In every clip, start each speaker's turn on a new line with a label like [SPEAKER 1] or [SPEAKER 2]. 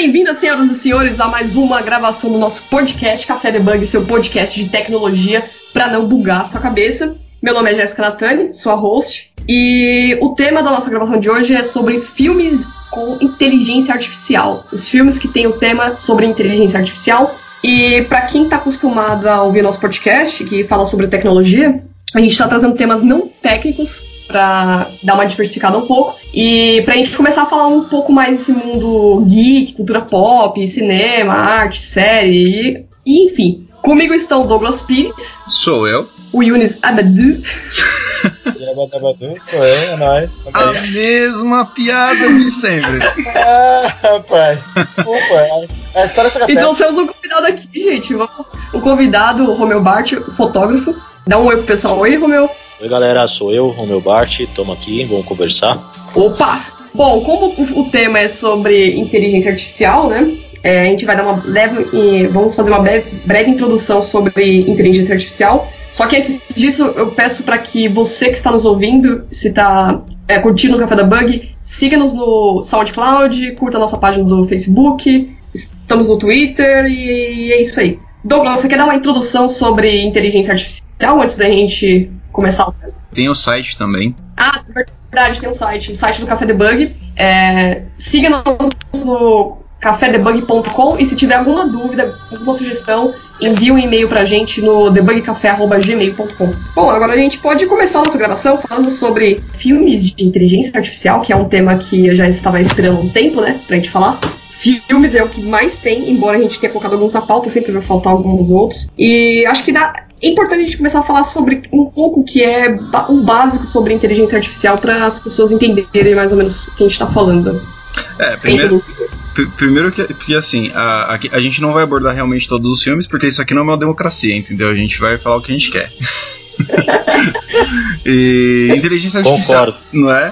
[SPEAKER 1] bem-vindas, senhoras e senhores, a mais uma gravação do nosso podcast Café Debug, seu podcast de tecnologia para não bugar a sua cabeça. Meu nome é Jéssica Natani, sua host, e o tema da nossa gravação de hoje é sobre filmes com inteligência artificial. Os filmes que têm o tema sobre inteligência artificial. E para quem está acostumado a ouvir nosso podcast, que fala sobre tecnologia, a gente está trazendo temas não técnicos para dar uma diversificada um pouco. E pra gente começar a falar um pouco mais desse mundo geek, cultura pop, cinema, arte, série, e, enfim. Comigo estão o Douglas Pires.
[SPEAKER 2] Sou eu.
[SPEAKER 1] O Yunis Abadu.
[SPEAKER 3] Abadu, sou eu, é nóis.
[SPEAKER 2] A mesma piada de sempre.
[SPEAKER 3] ah, rapaz, desculpa. A história é
[SPEAKER 1] Então temos um convidado aqui, gente. Um convidado, o Romeu Bart, fotógrafo. Dá um oi pro pessoal. Oi, Romeu.
[SPEAKER 4] Oi galera, sou eu, Romeu Bart, estamos aqui, vamos conversar.
[SPEAKER 1] Opa! Bom, como o tema é sobre inteligência artificial, né? É, a gente vai dar uma leve vamos fazer uma breve, breve introdução sobre inteligência artificial. Só que antes disso, eu peço para que você que está nos ouvindo, se está é, curtindo o Café da Bug, siga-nos no SoundCloud, curta a nossa página do Facebook, estamos no Twitter e é isso aí. Douglas, você quer dar uma introdução sobre inteligência artificial antes da gente começar
[SPEAKER 2] Tem o site também.
[SPEAKER 1] Ah, verdade, tem um site, o site do Café Debug. É, Siga-nos no cafédebug.com e se tiver alguma dúvida, alguma sugestão, envie um e-mail pra gente no debugcafé.gmail.com. Bom, agora a gente pode começar a nossa gravação falando sobre filmes de inteligência artificial, que é um tema que eu já estava esperando um tempo, né, pra gente falar. Filmes é o que mais tem, embora a gente tenha colocado alguns na pauta, sempre vai faltar alguns outros. E acho que dá, é importante a gente começar a falar sobre um pouco que é o básico sobre inteligência artificial para as pessoas entenderem mais ou menos o que a gente está falando.
[SPEAKER 2] É, primeiro, primeiro que, porque assim, a, a, a, gente não vai abordar realmente todos os filmes, porque isso aqui não é uma democracia, entendeu? A gente vai falar o que a gente quer. e inteligência artificial, Concordo. não é?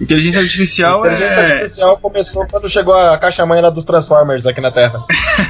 [SPEAKER 2] Inteligência artificial
[SPEAKER 3] inteligência
[SPEAKER 2] é...
[SPEAKER 3] artificial começou quando chegou a caixa mãe lá dos Transformers aqui na Terra.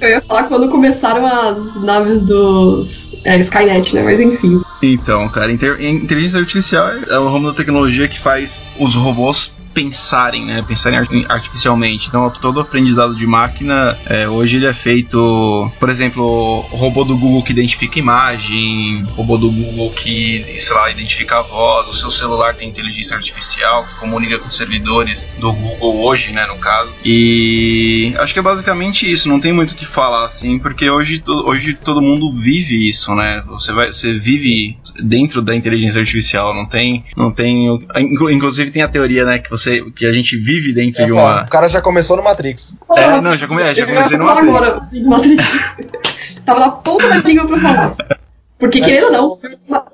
[SPEAKER 1] Eu ia falar quando começaram as naves dos é, Skynet, né? Mas enfim.
[SPEAKER 2] Então, cara, inteligência artificial é o ramo da tecnologia que faz os robôs pensarem, né? Pensarem artificialmente. Então, todo aprendizado de máquina, é, hoje ele é feito, por exemplo, robô do Google que identifica imagem, robô do Google que, sei lá, identifica a voz, o seu celular tem inteligência artificial que comunica com servidores do Google hoje, né, no caso. E acho que é basicamente isso, não tem muito o que falar, assim, porque hoje, hoje todo mundo vive isso, né? Você, vai, você vive dentro da inteligência artificial, não tem, não tem, inclusive tem a teoria, né, que você você, que a gente vive dentro é, de uma.
[SPEAKER 3] O cara já começou no Matrix.
[SPEAKER 2] É, não, já, come, já comecei no Matrix. Agora,
[SPEAKER 1] Matrix. Tava na ponta da língua pra falar. Porque querendo ou
[SPEAKER 3] não.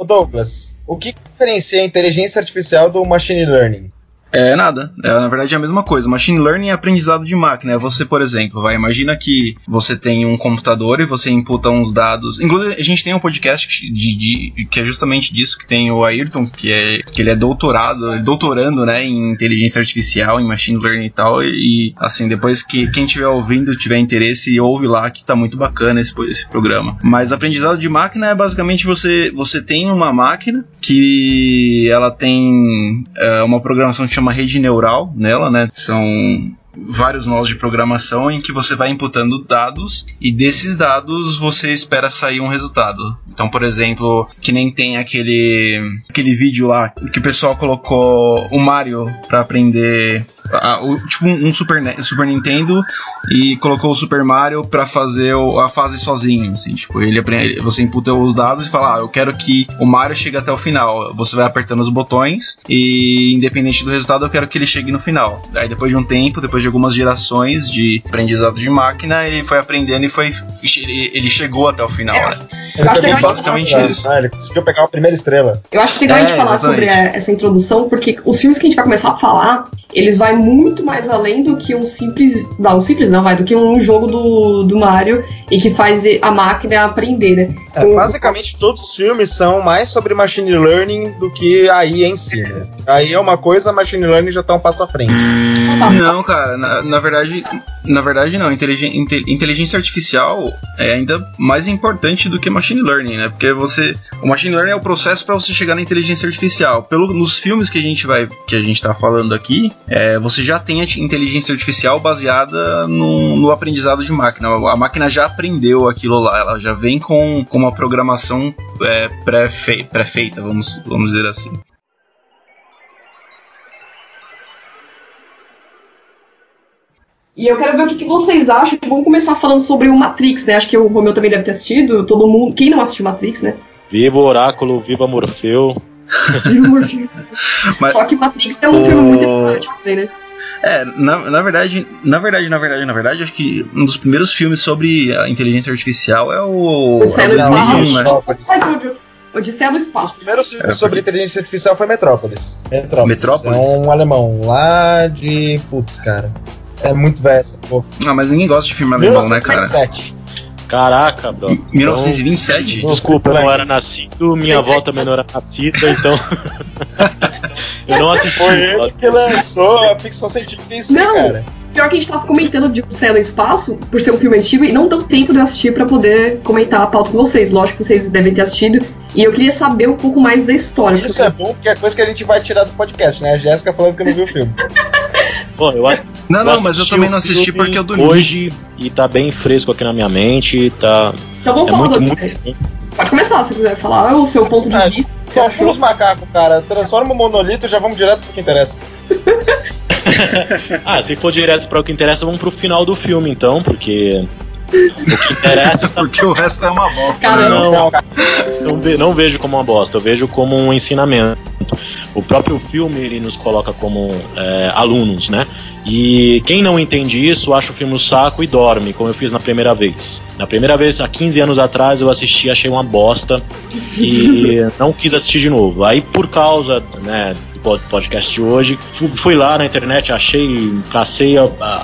[SPEAKER 3] Douglas, o que diferencia a inteligência artificial do machine learning?
[SPEAKER 2] É nada. É, na verdade é a mesma coisa. Machine learning é aprendizado de máquina. É você, por exemplo, vai, imagina que você tem um computador e você imputa uns dados. Inclusive, a gente tem um podcast de, de, que é justamente disso, que tem o Ayrton, que, é, que ele é doutorado, doutorando né, em inteligência artificial, em machine learning e tal. E assim, depois que quem estiver ouvindo tiver interesse, ouve lá que tá muito bacana esse, esse programa. Mas aprendizado de máquina é basicamente você, você tem uma máquina que ela tem é, uma programação chama rede neural nela, né? São vários nós de programação em que você vai imputando dados e desses dados você espera sair um resultado. Então, por exemplo, que nem tem aquele aquele vídeo lá que o pessoal colocou o Mario para aprender a, o, tipo um Super, Super Nintendo e colocou o Super Mario para fazer o, a fase sozinho, assim, tipo, ele aprende, você imputa os dados e fala, ah, eu quero que o Mario chegue até o final. Você vai apertando os botões e independente do resultado, eu quero que ele chegue no final. Aí depois de um tempo, depois de algumas gerações de aprendizado de máquina, ele foi aprendendo e foi ele chegou até o final, é, né?
[SPEAKER 3] Ele é basicamente isso. Né? Ele conseguiu pegar a primeira estrela.
[SPEAKER 1] Eu acho que legal é, a gente falar exatamente. sobre essa introdução, porque os filmes que a gente vai começar a falar, eles vão muito mais além do que um simples. Não, um simples não, vai, do que um jogo do, do Mario e que faz a máquina aprender, né?
[SPEAKER 3] É, basicamente todos os filmes são mais sobre machine learning do que a IA em si, né? A IA é uma coisa, a machine learning já tá um passo à frente.
[SPEAKER 2] Não, cara, na, na verdade. Na verdade, não. Inteligência, artificial é ainda mais importante do que machine machine learning, né? Porque você, o machine learning é o processo para você chegar na inteligência artificial. Pelo, nos filmes que a gente vai, que a gente tá falando aqui, é, você já tem a inteligência artificial baseada no, no aprendizado de máquina. A máquina já aprendeu aquilo lá, ela já vem com, com uma programação é, pré-feita, vamos, vamos dizer assim.
[SPEAKER 1] E eu quero ver o que, que, vocês acham. Vamos começar falando sobre o Matrix, né? Acho que o Romeu também deve ter assistido. Todo mundo. Quem não assistiu Matrix, né?
[SPEAKER 4] Viva o Oráculo, viva Morfeu.
[SPEAKER 1] Mas, Só que Matrix é um o... filme muito importante também, né?
[SPEAKER 2] É, na, na verdade, na verdade, na verdade, na verdade, acho que um dos primeiros filmes sobre a inteligência artificial é o.
[SPEAKER 1] Odisseia é 2001, né? Odisseia do Espaço.
[SPEAKER 3] O primeiro filme é, sobre inteligência artificial foi Metrópolis.
[SPEAKER 2] Metrópolis. Metrópolis.
[SPEAKER 3] É um alemão lá de. Putz, cara. É muito velho essa porra.
[SPEAKER 2] Ah, mas ninguém gosta de filme alemão, né, cara?
[SPEAKER 4] Caraca, bro.
[SPEAKER 2] 1927?
[SPEAKER 4] Então, desculpa, eu não era nascido, minha avó também não era nascida, então. eu não assisti.
[SPEAKER 3] Foi ele que lançou a ficção científica em si, não. cara.
[SPEAKER 1] Pior que a gente tava comentando de Céu e Espaço, por ser um filme antigo, e não deu tempo de eu assistir para poder comentar a pauta com vocês. Lógico que vocês devem ter assistido. E eu queria saber um pouco mais da história.
[SPEAKER 3] Isso porque... é bom, porque é coisa que a gente vai tirar do podcast, né? A Jéssica falando que não viu o filme.
[SPEAKER 4] Bom, eu acho.
[SPEAKER 2] Não, não, mas eu também não assisti porque eu dormi.
[SPEAKER 4] Hoje, e tá bem fresco aqui na minha mente, tá.
[SPEAKER 1] Então vamos é falar muito, muito... Pode começar, se quiser falar o seu ponto de é, vista.
[SPEAKER 3] Só os macacos, cara. Transforma o monolito e já vamos direto pro que interessa.
[SPEAKER 4] ah, se for direto para o que interessa, vamos pro final do filme então, porque o que interessa
[SPEAKER 2] está... Porque o resto é uma bosta.
[SPEAKER 4] Caramba. Não, não, ve não vejo como uma bosta, eu vejo como um ensinamento. O próprio filme ele nos coloca como é, alunos, né? E quem não entende isso acha o filme um saco e dorme, como eu fiz na primeira vez. Na primeira vez, há 15 anos atrás, eu assisti, achei uma bosta e não quis assistir de novo. Aí, por causa né, podcast de hoje. Fui lá na internet, achei, cacei,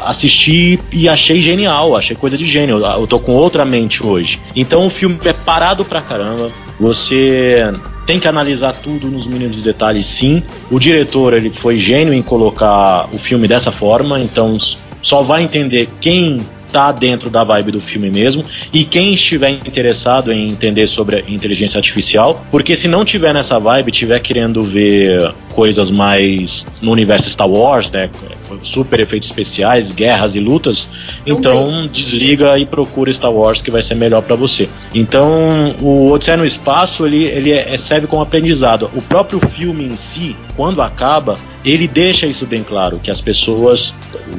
[SPEAKER 4] assisti e achei genial, achei coisa de gênio. Eu tô com outra mente hoje. Então o filme é parado pra caramba. Você tem que analisar tudo nos mínimos detalhes, sim. O diretor ele foi gênio em colocar o filme dessa forma, então só vai entender quem tá dentro da vibe do filme mesmo. E quem estiver interessado em entender sobre a inteligência artificial, porque se não tiver nessa vibe, tiver querendo ver coisas mais no universo Star Wars, né, super efeitos especiais, guerras e lutas, então desliga e procura Star Wars que vai ser melhor para você. Então, o Odisseia no Espaço, ele, ele é, é, serve como aprendizado. O próprio filme em si, quando acaba, ele deixa isso bem claro, que as pessoas,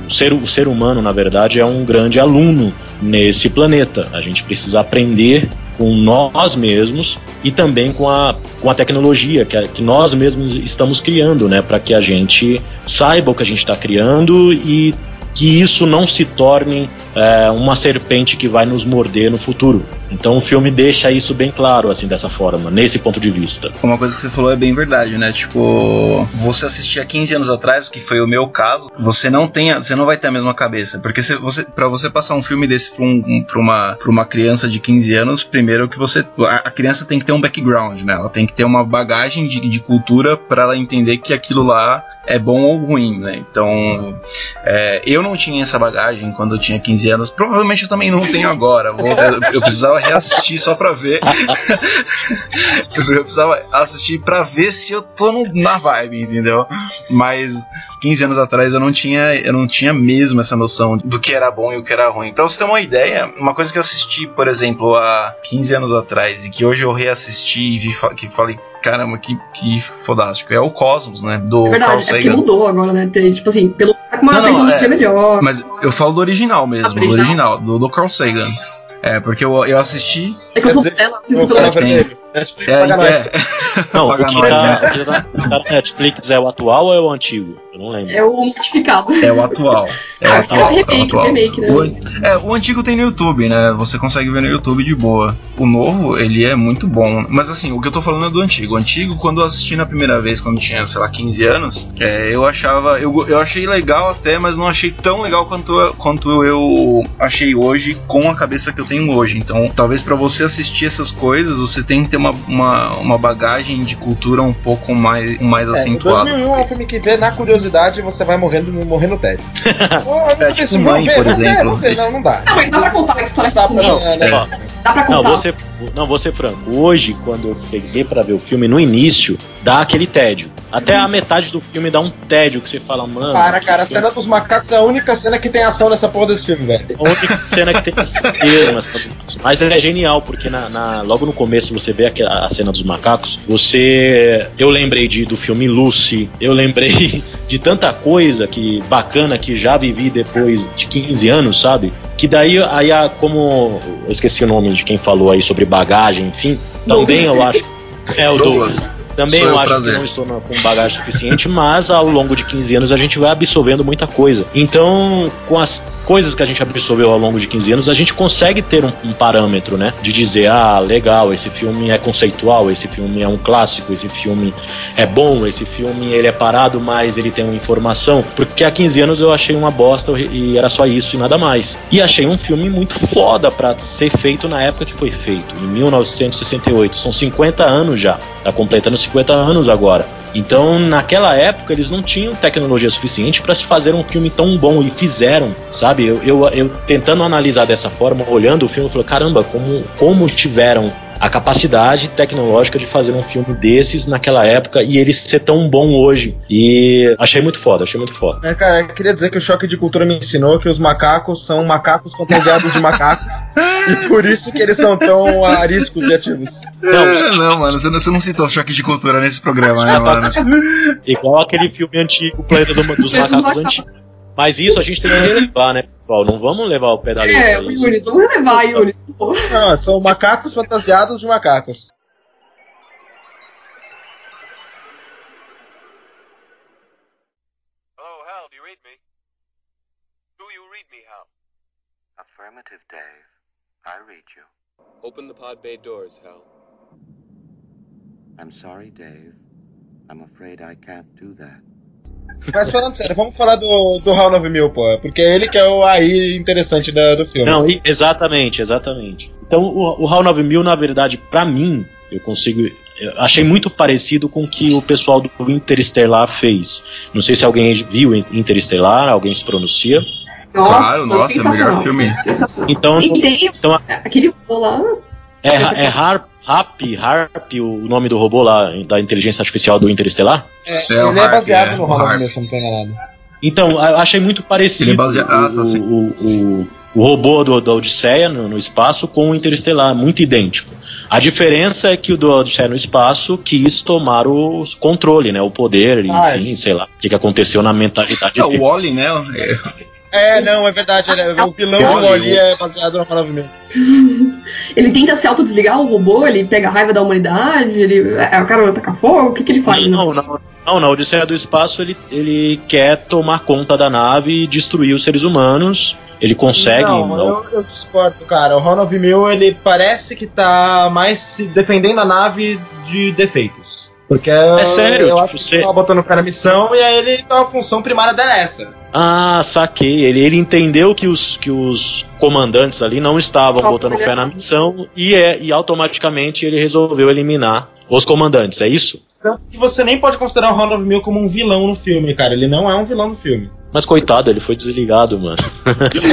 [SPEAKER 4] o ser, o ser humano, na verdade, é um grande aluno nesse planeta. A gente precisa aprender com nós mesmos e também com a, com a tecnologia que, que nós mesmos estamos criando, né? Para que a gente saiba o que a gente está criando e que isso não se torne é, uma serpente que vai nos morder no futuro. Então o filme deixa isso bem claro, assim, dessa forma, nesse ponto de vista.
[SPEAKER 2] Uma coisa que você falou é bem verdade, né? Tipo, você assistia 15 anos atrás, que foi o meu caso, você não tem, você não vai ter a mesma cabeça. Porque se você, para você passar um filme desse pra, um, uma, pra uma criança de 15 anos, primeiro que você. A, a criança tem que ter um background, né? Ela tem que ter uma bagagem de, de cultura para ela entender que aquilo lá é bom ou ruim, né? Então, é, eu não tinha essa bagagem quando eu tinha 15 anos. Provavelmente eu também não tenho agora. Vou, eu precisava reassistir só pra ver. eu precisava assistir pra ver se eu tô no, na vibe, entendeu? Mas 15 anos atrás eu não tinha eu não tinha mesmo essa noção do que era bom e o que era ruim. Para você ter uma ideia, uma coisa que eu assisti, por exemplo, há 15 anos atrás e que hoje eu reassisti e vi que falei, caramba, que, que fodástico. É o Cosmos, né? Do
[SPEAKER 1] é verdade, Carl Sagan. é porque mudou agora, né? Tem, tipo assim, pelo tá com uma não, tecnologia é, melhor.
[SPEAKER 2] Mas eu falo do original mesmo, do original, do, do Carl Sagan. É, porque eu, eu assisti.
[SPEAKER 1] É que eu sou dela, assisto pelo
[SPEAKER 3] Netflix é, paga
[SPEAKER 4] é, Não, o que, nós, tá, né? o tá Netflix é o atual ou é o antigo? Eu não lembro.
[SPEAKER 1] É o modificado.
[SPEAKER 2] É o atual.
[SPEAKER 1] É o ah, atual. É o remake, é o atual. remake, né?
[SPEAKER 2] O, é, o antigo tem no YouTube, né? Você consegue ver no YouTube de boa. O novo, ele é muito bom. Mas assim, o que eu tô falando é do antigo. O antigo, quando eu assisti na primeira vez, quando tinha, sei lá, 15 anos, é, eu achava. Eu, eu achei legal até, mas não achei tão legal quanto, quanto eu achei hoje com a cabeça que eu tenho hoje. Então, talvez para você assistir essas coisas, você tem que ter uma, uma, uma bagagem de cultura um pouco mais, mais é, acentuada.
[SPEAKER 3] 2001 é um filme que vê na curiosidade curiosidade, você vai morrendo, morrer no tédio.
[SPEAKER 2] oh, é, tipo mãe, por exemplo.
[SPEAKER 1] Não, não, não dá. Ah, mas dá pra contar a história tá, não,
[SPEAKER 4] é, né?
[SPEAKER 1] Dá pra
[SPEAKER 4] Não,
[SPEAKER 1] contar.
[SPEAKER 4] vou ser, não, vou ser franco. Hoje, quando eu peguei pra ver o filme, no início, dá aquele tédio. Até a metade do filme dá um tédio que você fala, mano.
[SPEAKER 3] Para, cara, a
[SPEAKER 4] filme
[SPEAKER 3] cena dos macacos é a única cena que tem ação nessa porra desse filme, velho.
[SPEAKER 4] A única cena que tem esse termo, essa- Mas é genial, porque na, na- logo no começo você vê aqua- a, cena dos macacos, você. Eu lembrei de, do filme Lucy, eu lembrei de tanta coisa que bacana que já vivi depois de 15 anos, sabe? Que daí, aí, a- como. Eu esqueci o nome de quem falou aí sobre bagagem, enfim. Também eu acho. É o Douglas. Também
[SPEAKER 2] Sou
[SPEAKER 4] eu acho
[SPEAKER 2] prazer.
[SPEAKER 4] que não estou com bagagem suficiente, mas ao longo de 15 anos a gente vai absorvendo muita coisa. Então, com as coisas que a gente absorveu ao longo de 15 anos, a gente consegue ter um, um parâmetro, né? De dizer, ah, legal, esse filme é conceitual, esse filme é um clássico, esse filme é bom, esse filme ele é parado, mas ele tem uma informação. Porque há 15 anos eu achei uma bosta e era só isso e nada mais. E achei um filme muito foda pra ser feito na época que foi feito, em 1968. São 50 anos já. Tá completando 50 anos agora. Então, naquela época, eles não tinham tecnologia suficiente para se fazer um filme tão bom e fizeram, sabe? Eu, eu, eu tentando analisar dessa forma, olhando o filme, eu falei: caramba, como, como tiveram a capacidade tecnológica de fazer um filme desses naquela época e ele ser tão bom hoje. E achei muito foda, achei muito foda.
[SPEAKER 3] É, cara, eu queria dizer que o choque de cultura me ensinou que os macacos são macacos fantasiados de macacos. e por isso que eles são tão ariscos e ativos.
[SPEAKER 2] Não, não mano, você não, você não citou choque de cultura nesse programa, né, mano?
[SPEAKER 4] Igual aquele filme antigo, Planeta do- dos
[SPEAKER 1] Planeta dos
[SPEAKER 4] Macacos
[SPEAKER 1] Macacos.
[SPEAKER 4] Antigos. Mas isso a gente tem que levar, né, pessoal? Não vamos levar o pé da letra.
[SPEAKER 1] É, o
[SPEAKER 4] isso.
[SPEAKER 1] Yunis, vamos levar, Yunis. Pô.
[SPEAKER 3] Não, são macacos fantasiados de macacos.
[SPEAKER 5] Hello, Hal, do you read me? Do you read me, Hal?
[SPEAKER 6] Affirmative, Dave. I read you.
[SPEAKER 5] Open the pod bay doors, Hal.
[SPEAKER 6] I'm sorry, Dave. I'm afraid I can't do that.
[SPEAKER 3] Mas falando sério, vamos falar do, do HAL 9000, pô. Porque ele que é o aí interessante da- do filme.
[SPEAKER 4] Não, exatamente, exatamente. Então, o, o HAL 9000, na verdade, pra mim, eu consigo. eu achei muito parecido com o que o pessoal do Interestelar fez. Não sei se alguém viu Interestelar, alguém se pronuncia.
[SPEAKER 1] Nossa,
[SPEAKER 2] Claro, nossa, é o melhor filme.
[SPEAKER 4] Então, então
[SPEAKER 1] aquele robô lá.
[SPEAKER 4] É, é Harp, Harp, Harp, o nome do robô lá, da inteligência artificial do Interestelar?
[SPEAKER 3] É,
[SPEAKER 2] É,
[SPEAKER 3] ele é
[SPEAKER 2] Harp,
[SPEAKER 3] baseado
[SPEAKER 2] é,
[SPEAKER 3] no HAL
[SPEAKER 2] Harp.
[SPEAKER 3] 9000, se não tô enganado.
[SPEAKER 4] Então, eu achei muito parecido
[SPEAKER 2] Ele é baseado- ah, tá,
[SPEAKER 4] o, o, o, o robô do, da Odisseia no, no espaço com o Interestelar, muito idêntico. A diferença é que o do Odisseia no espaço quis tomar o controle, né, o poder,
[SPEAKER 3] Ah,
[SPEAKER 4] enfim,
[SPEAKER 3] é.
[SPEAKER 4] sei lá, o que, que aconteceu na mentalidade
[SPEAKER 2] É, o
[SPEAKER 4] dele.
[SPEAKER 2] Wally, né? É,
[SPEAKER 3] É, não, é verdade. ele é- o vilão de Wally é baseado no HAL 9000.
[SPEAKER 1] Ele tenta se autodesligar o robô, ele pega a raiva da humanidade, ele. É, o cara vai tacar fogo, o que, que ele faz? né?
[SPEAKER 4] Não, não, não, na Odisseia do Espaço ele, ele quer tomar conta da nave e destruir os seres humanos. Ele consegue.
[SPEAKER 3] Não,
[SPEAKER 4] não-
[SPEAKER 3] eu, eu discordo, cara. O HAL 9000, ele parece que tá mais se defendendo a nave de defeitos. Porque é
[SPEAKER 4] sério,
[SPEAKER 3] eu
[SPEAKER 4] tipo,
[SPEAKER 3] acho que
[SPEAKER 4] você-
[SPEAKER 3] ele tava botando fé na missão e aí ele então, a função primária dela é essa.
[SPEAKER 4] Ah, saquei. Ele, ele entendeu que os, que os comandantes ali não estavam botando fé
[SPEAKER 1] a-
[SPEAKER 4] na missão e, é, e automaticamente ele resolveu eliminar os comandantes, é isso?
[SPEAKER 3] Tanto que você nem pode considerar o HAL 9000 como um vilão no filme, cara. Ele não é um vilão no filme.
[SPEAKER 4] Mas coitado, ele foi desligado, mano.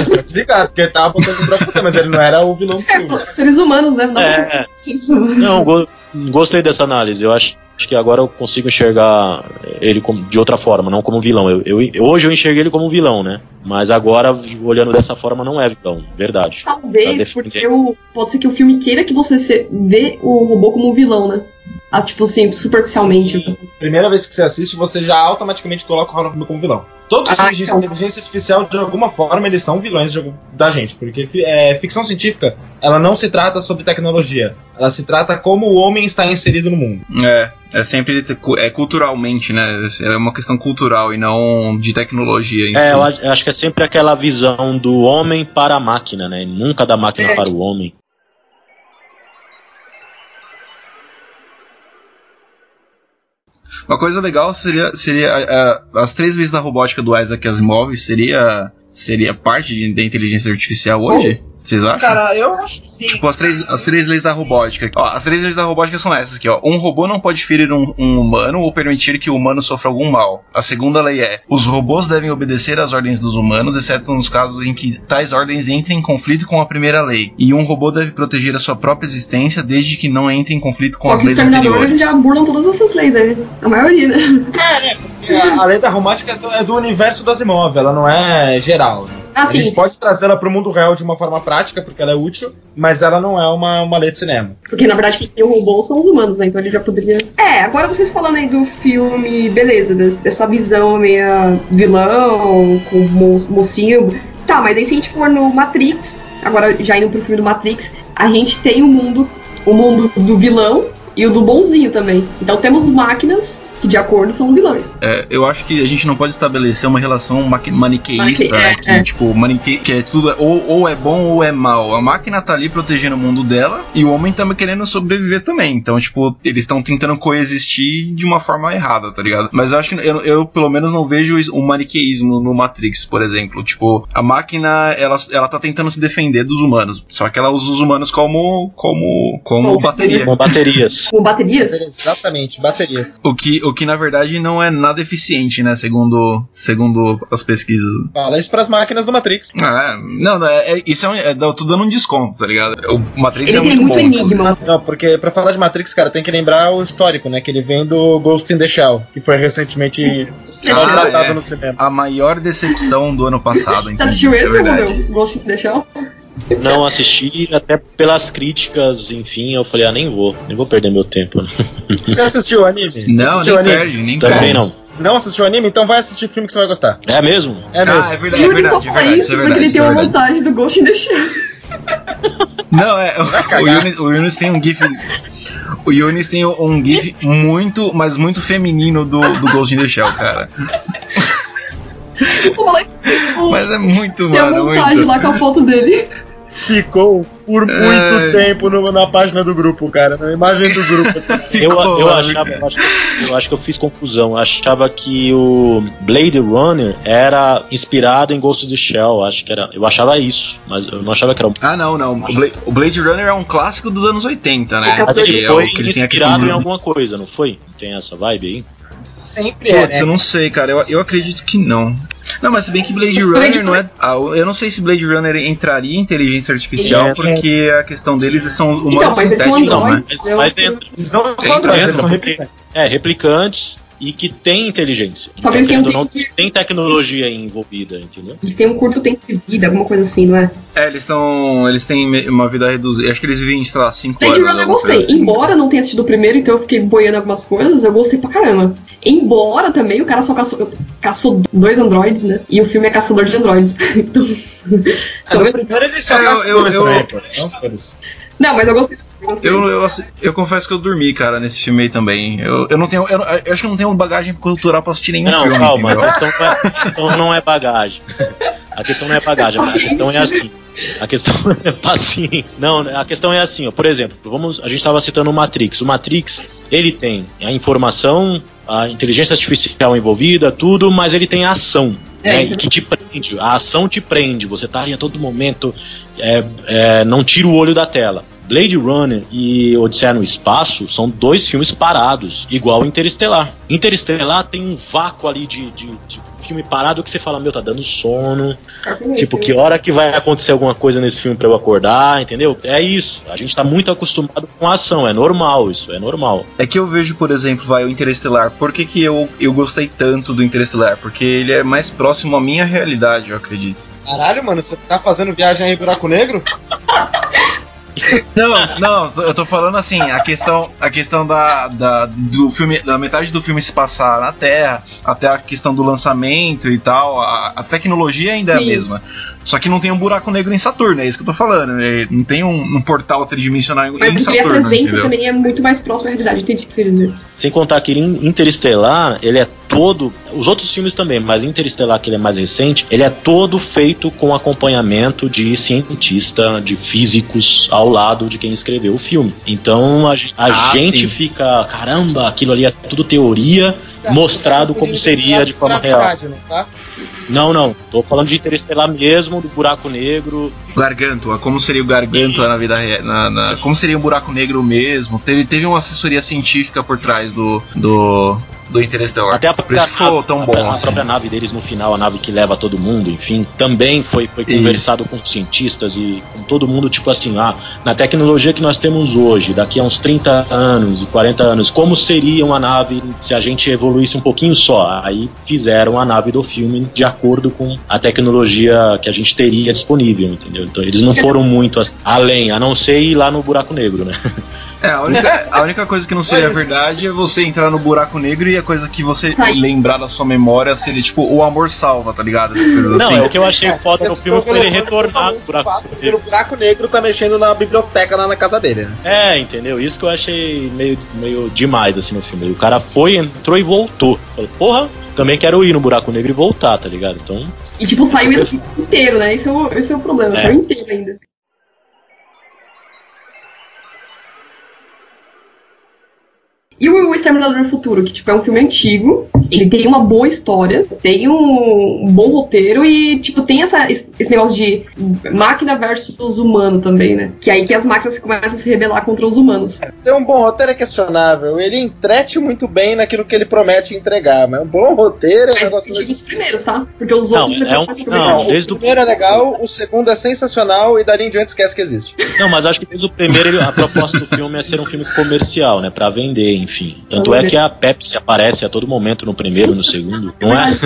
[SPEAKER 3] Pode desligar, porque ele tava botando pra puta, mas ele não era o vilão do
[SPEAKER 1] É,
[SPEAKER 3] filme.
[SPEAKER 1] pô, seres humanos, né? Não
[SPEAKER 4] É,
[SPEAKER 1] Seres humanos.
[SPEAKER 4] não, go- gostei dessa análise. Eu acho, acho que agora eu consigo enxergar ele como- de outra forma, não como vilão. Eu, eu- hoje eu enxerguei ele como vilão, né? Mas agora, olhando dessa forma, não é vilão, verdade.
[SPEAKER 1] Talvez, porque o, pode ser que o filme queira que você se, vê o robô como um vilão, né? Ah, tipo assim, superficialmente.
[SPEAKER 3] Primeira vez que você assiste, você já automaticamente coloca o 9000 como vilão. Todos os
[SPEAKER 1] Ah,
[SPEAKER 3] filmes de
[SPEAKER 1] então.
[SPEAKER 3] inteligência artificial, de alguma forma, eles são vilões de da gente. Porque é, ficção científica, ela não se trata sobre tecnologia. Ela se trata como o homem está inserido no mundo.
[SPEAKER 2] é, é sempre é culturalmente, né? É uma questão cultural e não de tecnologia em
[SPEAKER 4] É,
[SPEAKER 2] si.
[SPEAKER 4] eu acho que é sempre aquela visão do homem para a máquina, né? Nunca da máquina
[SPEAKER 1] É.
[SPEAKER 4] para o homem.
[SPEAKER 2] Uma coisa legal seria, seria é, as três vezes da robótica do Isaac Asimov seria seria parte de, da inteligência artificial hoje? Vocês acham?
[SPEAKER 3] Cara, eu acho que sim.
[SPEAKER 2] Tipo, as três, as três leis da robótica. Ó, as três leis da robótica são essas aqui, ó. Um robô não pode ferir um, um humano ou permitir que o humano sofra algum mal. A segunda lei é: os robôs devem obedecer às ordens dos humanos, exceto nos casos em que tais ordens entrem em conflito com a primeira lei. E um robô deve proteger a sua própria existência desde que não entre em conflito com
[SPEAKER 1] Só
[SPEAKER 2] as leis
[SPEAKER 1] Terminadores
[SPEAKER 2] anteriores.
[SPEAKER 1] já burlam todas essas leis aí. A maioria, né?
[SPEAKER 3] Porque a, a lei da romântica é do, é do universo das imóveis, ela não é geral.
[SPEAKER 1] Ah,
[SPEAKER 3] a
[SPEAKER 1] sim.
[SPEAKER 3] gente pode trazê-la pro mundo real de uma forma prática, porque ela é útil, mas ela não é uma, uma lei de cinema.
[SPEAKER 1] Porque na verdade quem robô são os humanos, né? Então ele já poderia. É, agora vocês falando aí do filme, beleza, des- dessa visão meia vilão, com mo- mocinho. Tá, mas aí se a gente for no Matrix, agora já indo pro filme do Matrix, a gente tem o mundo, o mundo do vilão e o do bonzinho também. Então temos máquinas que de acordo são vilões.
[SPEAKER 2] É, eu acho que a gente não pode estabelecer uma relação maqui- maniqueísta,
[SPEAKER 1] Manique-
[SPEAKER 2] né?
[SPEAKER 1] é,
[SPEAKER 2] Que,
[SPEAKER 1] é.
[SPEAKER 2] tipo, manique... que é tudo ou, ou é bom ou é mal. A máquina tá ali protegendo o mundo dela e o homem também querendo sobreviver também. Então, tipo, eles estão tentando coexistir de uma forma errada, tá ligado? Mas eu acho que eu, eu, pelo menos, não vejo o maniqueísmo no Matrix, por exemplo. Tipo, a máquina, ela, ela tá tentando se defender dos humanos. Só que ela usa os humanos como, como, como
[SPEAKER 1] Como
[SPEAKER 2] bateria.
[SPEAKER 4] Com baterias.
[SPEAKER 1] Com baterias?
[SPEAKER 3] Exatamente, bateria.
[SPEAKER 2] O que, o que na verdade não é nada eficiente, né? Segundo, segundo as pesquisas.
[SPEAKER 3] Fala isso pras máquinas do Matrix.
[SPEAKER 2] Ah, é. não, não, é, é- isso é, um, é. Eu tô dando um desconto, tá ligado? O Matrix
[SPEAKER 1] Ele
[SPEAKER 2] é
[SPEAKER 1] tem
[SPEAKER 2] muito
[SPEAKER 1] muito
[SPEAKER 2] bom.
[SPEAKER 1] enigma.
[SPEAKER 3] Não, porque pra falar de Matrix, cara, tem que lembrar o histórico, né? Que ele vem do Ghost in the Shell, que foi recentemente
[SPEAKER 2] Ah,
[SPEAKER 3] tratado
[SPEAKER 2] é.
[SPEAKER 3] no cinema.
[SPEAKER 2] A maior decepção do ano passado,
[SPEAKER 1] Você
[SPEAKER 2] então.
[SPEAKER 1] assistiu esse
[SPEAKER 2] é
[SPEAKER 1] ou
[SPEAKER 2] verdade.
[SPEAKER 1] não? Ghost in the Shell?
[SPEAKER 4] Não assisti, até pelas críticas, enfim, eu falei, ah, nem vou, nem vou perder meu tempo.
[SPEAKER 3] Você assistiu o anime? Você
[SPEAKER 2] Não,
[SPEAKER 3] assistiu o
[SPEAKER 2] nem
[SPEAKER 3] anime?
[SPEAKER 2] perde, nem
[SPEAKER 4] Também
[SPEAKER 2] perde.
[SPEAKER 4] não.
[SPEAKER 3] Não assistiu o anime? Então vai assistir filme que você vai gostar.
[SPEAKER 4] É mesmo?
[SPEAKER 3] É mesmo.
[SPEAKER 2] Ah, é verdade, é
[SPEAKER 1] só
[SPEAKER 2] verdade, é
[SPEAKER 1] fala
[SPEAKER 2] verdade,
[SPEAKER 1] isso
[SPEAKER 2] é
[SPEAKER 1] porque
[SPEAKER 2] verdade.
[SPEAKER 1] ele tem
[SPEAKER 2] é
[SPEAKER 1] uma
[SPEAKER 2] verdade.
[SPEAKER 1] montagem do Ghost in the Shell.
[SPEAKER 2] Não, é. O, o. Yunis, o Yunis tem um GIF. O Yunis tem um GIF muito, mas muito feminino do, do Ghost in the Shell, cara. Mas é muito,
[SPEAKER 1] Tem a
[SPEAKER 2] mano.
[SPEAKER 1] montagem
[SPEAKER 2] Muito.
[SPEAKER 1] lá com a foto dele.
[SPEAKER 3] Ficou por muito
[SPEAKER 2] É.
[SPEAKER 3] tempo no- na página do grupo, cara. Na imagem do grupo. assim.
[SPEAKER 4] Eu,
[SPEAKER 2] Ficou,
[SPEAKER 4] eu,
[SPEAKER 2] mano.
[SPEAKER 4] achava, eu, acho, eu acho que eu fiz confusão. Eu achava que o Blade Runner era inspirado em Ghost of the Shell. Acho que era, eu achava isso, mas eu não achava que era um.
[SPEAKER 2] Ah, não, não. O Blade, o Blade Runner é um clássico dos anos 80, né?
[SPEAKER 1] É,
[SPEAKER 4] Mas
[SPEAKER 2] Que
[SPEAKER 4] ele
[SPEAKER 2] é
[SPEAKER 4] foi
[SPEAKER 2] o que ele tem a questão
[SPEAKER 4] inspirado
[SPEAKER 2] do-
[SPEAKER 4] em alguma coisa, não foi? Tem essa vibe aí?
[SPEAKER 3] Sempre é,
[SPEAKER 2] Putz,
[SPEAKER 3] né?
[SPEAKER 2] eu não sei, cara. Eu, eu acredito que não. Não, mas se bem que Blade Runner não é. ah, eu não sei se Blade Runner entraria em inteligência artificial,
[SPEAKER 4] É.
[SPEAKER 2] porque a questão deles são humanos
[SPEAKER 1] Então, eles
[SPEAKER 2] sintéticos, né?
[SPEAKER 1] androides.
[SPEAKER 4] Mas,
[SPEAKER 1] Eu-
[SPEAKER 4] mas entra.
[SPEAKER 3] Eles não são androides, eles são
[SPEAKER 4] porque-
[SPEAKER 3] replicantes.
[SPEAKER 4] É, replicantes e que tem inteligência.
[SPEAKER 1] Só que eles têm um
[SPEAKER 4] não
[SPEAKER 1] tempo de-
[SPEAKER 4] tem tecnologia envolvida, entendeu?
[SPEAKER 1] Eles têm um curto tempo de vida, alguma coisa assim, não é?
[SPEAKER 2] É, eles são. Eles têm uma vida reduzida. Acho que eles vivem, sei lá, 5
[SPEAKER 1] Blade
[SPEAKER 2] horas.
[SPEAKER 1] Runner eu gostei.
[SPEAKER 2] assim.
[SPEAKER 1] Embora eu não tenha assistido o primeiro, então eu fiquei boiando algumas coisas, eu gostei pra caramba. Embora também o cara só caçou, caçou dois androides, né? E o filme é caçador de androides. então.
[SPEAKER 3] É, no primeiro ele só
[SPEAKER 2] É, eu-
[SPEAKER 3] dois
[SPEAKER 2] eu-
[SPEAKER 3] também, pô. Não, foda-se.
[SPEAKER 1] Não, mas eu gostei. eu gostei.
[SPEAKER 2] Eu, eu, eu confesso que eu dormi, cara, nesse filme aí também. Eu, eu não tenho. Eu, eu acho que eu não tenho bagagem cultural pra assistir nenhum
[SPEAKER 4] Não,
[SPEAKER 2] filme,
[SPEAKER 4] calma, a
[SPEAKER 2] entendeu?
[SPEAKER 4] questão não, é, a questão não é bagagem. A questão não é bagagem, a questão é assim. A questão é paciente. Não, a questão é assim, ó, por exemplo, vamos, a gente estava citando o Matrix. O Matrix, ele tem a informação, a inteligência artificial envolvida, tudo, mas ele tem a ação.
[SPEAKER 1] É,
[SPEAKER 4] né,
[SPEAKER 1] isso
[SPEAKER 4] que te prende, a ação te prende, você tá ali a todo momento, é, é, não tira o olho da tela. Blade Runner e Odisseia no Espaço são dois filmes parados, igual Interestelar. Interestelar tem um vácuo ali de, de, de filme parado que você fala, meu, tá dando sono. Tipo, que hora que vai acontecer alguma coisa nesse filme pra eu acordar, entendeu? É isso. A gente tá muito acostumado com a ação, é normal isso, é normal.
[SPEAKER 2] É que eu vejo, por exemplo, vai o Interestelar. Por que, que eu, eu gostei tanto do Interestelar? Porque ele é mais próximo à minha realidade, eu acredito.
[SPEAKER 3] Caralho, mano, você tá fazendo viagem aí em buraco negro?
[SPEAKER 2] Não, não, eu tô falando assim, a questão, a questão da, da, do filme, da metade do filme se passar na Terra, até a questão do lançamento e tal, a, a tecnologia ainda é a
[SPEAKER 1] Sim.
[SPEAKER 2] mesma. Só que não tem um buraco negro em Saturno, é isso que eu tô falando. é, não tem um, um portal tridimensional em,
[SPEAKER 1] Mas
[SPEAKER 2] em
[SPEAKER 1] ele
[SPEAKER 2] Saturno,
[SPEAKER 1] apresenta
[SPEAKER 2] entendeu?
[SPEAKER 1] também é muito mais próximo à realidade, o que quer dizer.
[SPEAKER 4] Sem contar que Interestelar, ele é todo. Os outros filmes também, mas Interestelar, que ele é mais recente, ele é todo feito com acompanhamento de cientista, de físicos ao lado de quem escreveu o filme. Então a, a
[SPEAKER 2] Ah,
[SPEAKER 4] gente
[SPEAKER 2] sim.
[SPEAKER 4] fica, caramba, aquilo ali é tudo teoria, mostrado como seria de forma real.
[SPEAKER 3] Não, tá?
[SPEAKER 4] Não, não. Tô falando de Interestelar mesmo, do buraco negro.
[SPEAKER 2] Gargantua, como seria o Gargantua na vida real? Na, na- como seria um buraco negro mesmo? Teve, teve uma assessoria científica por trás do, do, do Interestelar.
[SPEAKER 4] Até a
[SPEAKER 2] por isso que
[SPEAKER 4] nave,
[SPEAKER 2] tão
[SPEAKER 4] a-
[SPEAKER 2] bom
[SPEAKER 4] a
[SPEAKER 2] assim.
[SPEAKER 4] própria nave deles no final, a nave que leva todo mundo, enfim, também foi, foi
[SPEAKER 2] Isso.
[SPEAKER 4] conversado com cientistas e com todo mundo, tipo assim, ah, na tecnologia que nós temos hoje, daqui a uns 30 anos e 40 anos, como seria uma nave se a gente evoluísse um pouquinho só? Aí fizeram a nave do filme de acordo com a tecnologia que a gente teria disponível, entendeu? Então eles não foram muito além, a não ser ir lá no buraco negro, né?
[SPEAKER 2] É, a única, a única coisa que não seria
[SPEAKER 3] Mas-
[SPEAKER 2] verdade é você entrar no buraco negro e a coisa que você
[SPEAKER 1] Sai.
[SPEAKER 2] lembrar da sua memória seria tipo o amor salva, tá ligado? Essas coisas
[SPEAKER 4] Não,
[SPEAKER 2] assim.
[SPEAKER 4] é o que eu achei foda no filme foi ele retornar do
[SPEAKER 3] totalmente o
[SPEAKER 4] buraco negro.
[SPEAKER 3] O buraco negro tá mexendo na biblioteca lá na casa dele, né?
[SPEAKER 4] É, entendeu? Isso que eu achei meio, meio demais assim no filme. O cara foi, entrou e voltou. Falei, porra, também quero ir no buraco negro e voltar, tá ligado? Então,
[SPEAKER 1] E tipo, saiu inteiro, né? Esse é o, esse é o problema,
[SPEAKER 4] É.
[SPEAKER 1] saiu inteiro ainda. E o Exterminador do Futuro, que tipo, é um filme antigo, ele tem uma boa história, tem um, um bom roteiro e, tipo, tem essa, esse negócio de máquina versus humano também, né? Que é aí que as máquinas começam a se rebelar contra os humanos.
[SPEAKER 3] Ter um bom roteiro é questionável. Ele entrete muito bem naquilo que ele promete entregar, mas um bom roteiro é um
[SPEAKER 1] Mas
[SPEAKER 3] negócio
[SPEAKER 1] digo os primeiros, tá? Porque os
[SPEAKER 4] Não,
[SPEAKER 1] outros
[SPEAKER 4] é
[SPEAKER 1] depois
[SPEAKER 4] um-
[SPEAKER 1] passam
[SPEAKER 4] não,
[SPEAKER 3] Não,
[SPEAKER 4] desde
[SPEAKER 3] o primeiro é legal, o segundo é sensacional e dali em diante esquece que existe.
[SPEAKER 4] não, mas acho que desde o primeiro a proposta do filme é ser um filme comercial, né? Pra vender, enfim. Tanto é que a Pepsi aparece a todo momento no primeiro, no segundo, não é?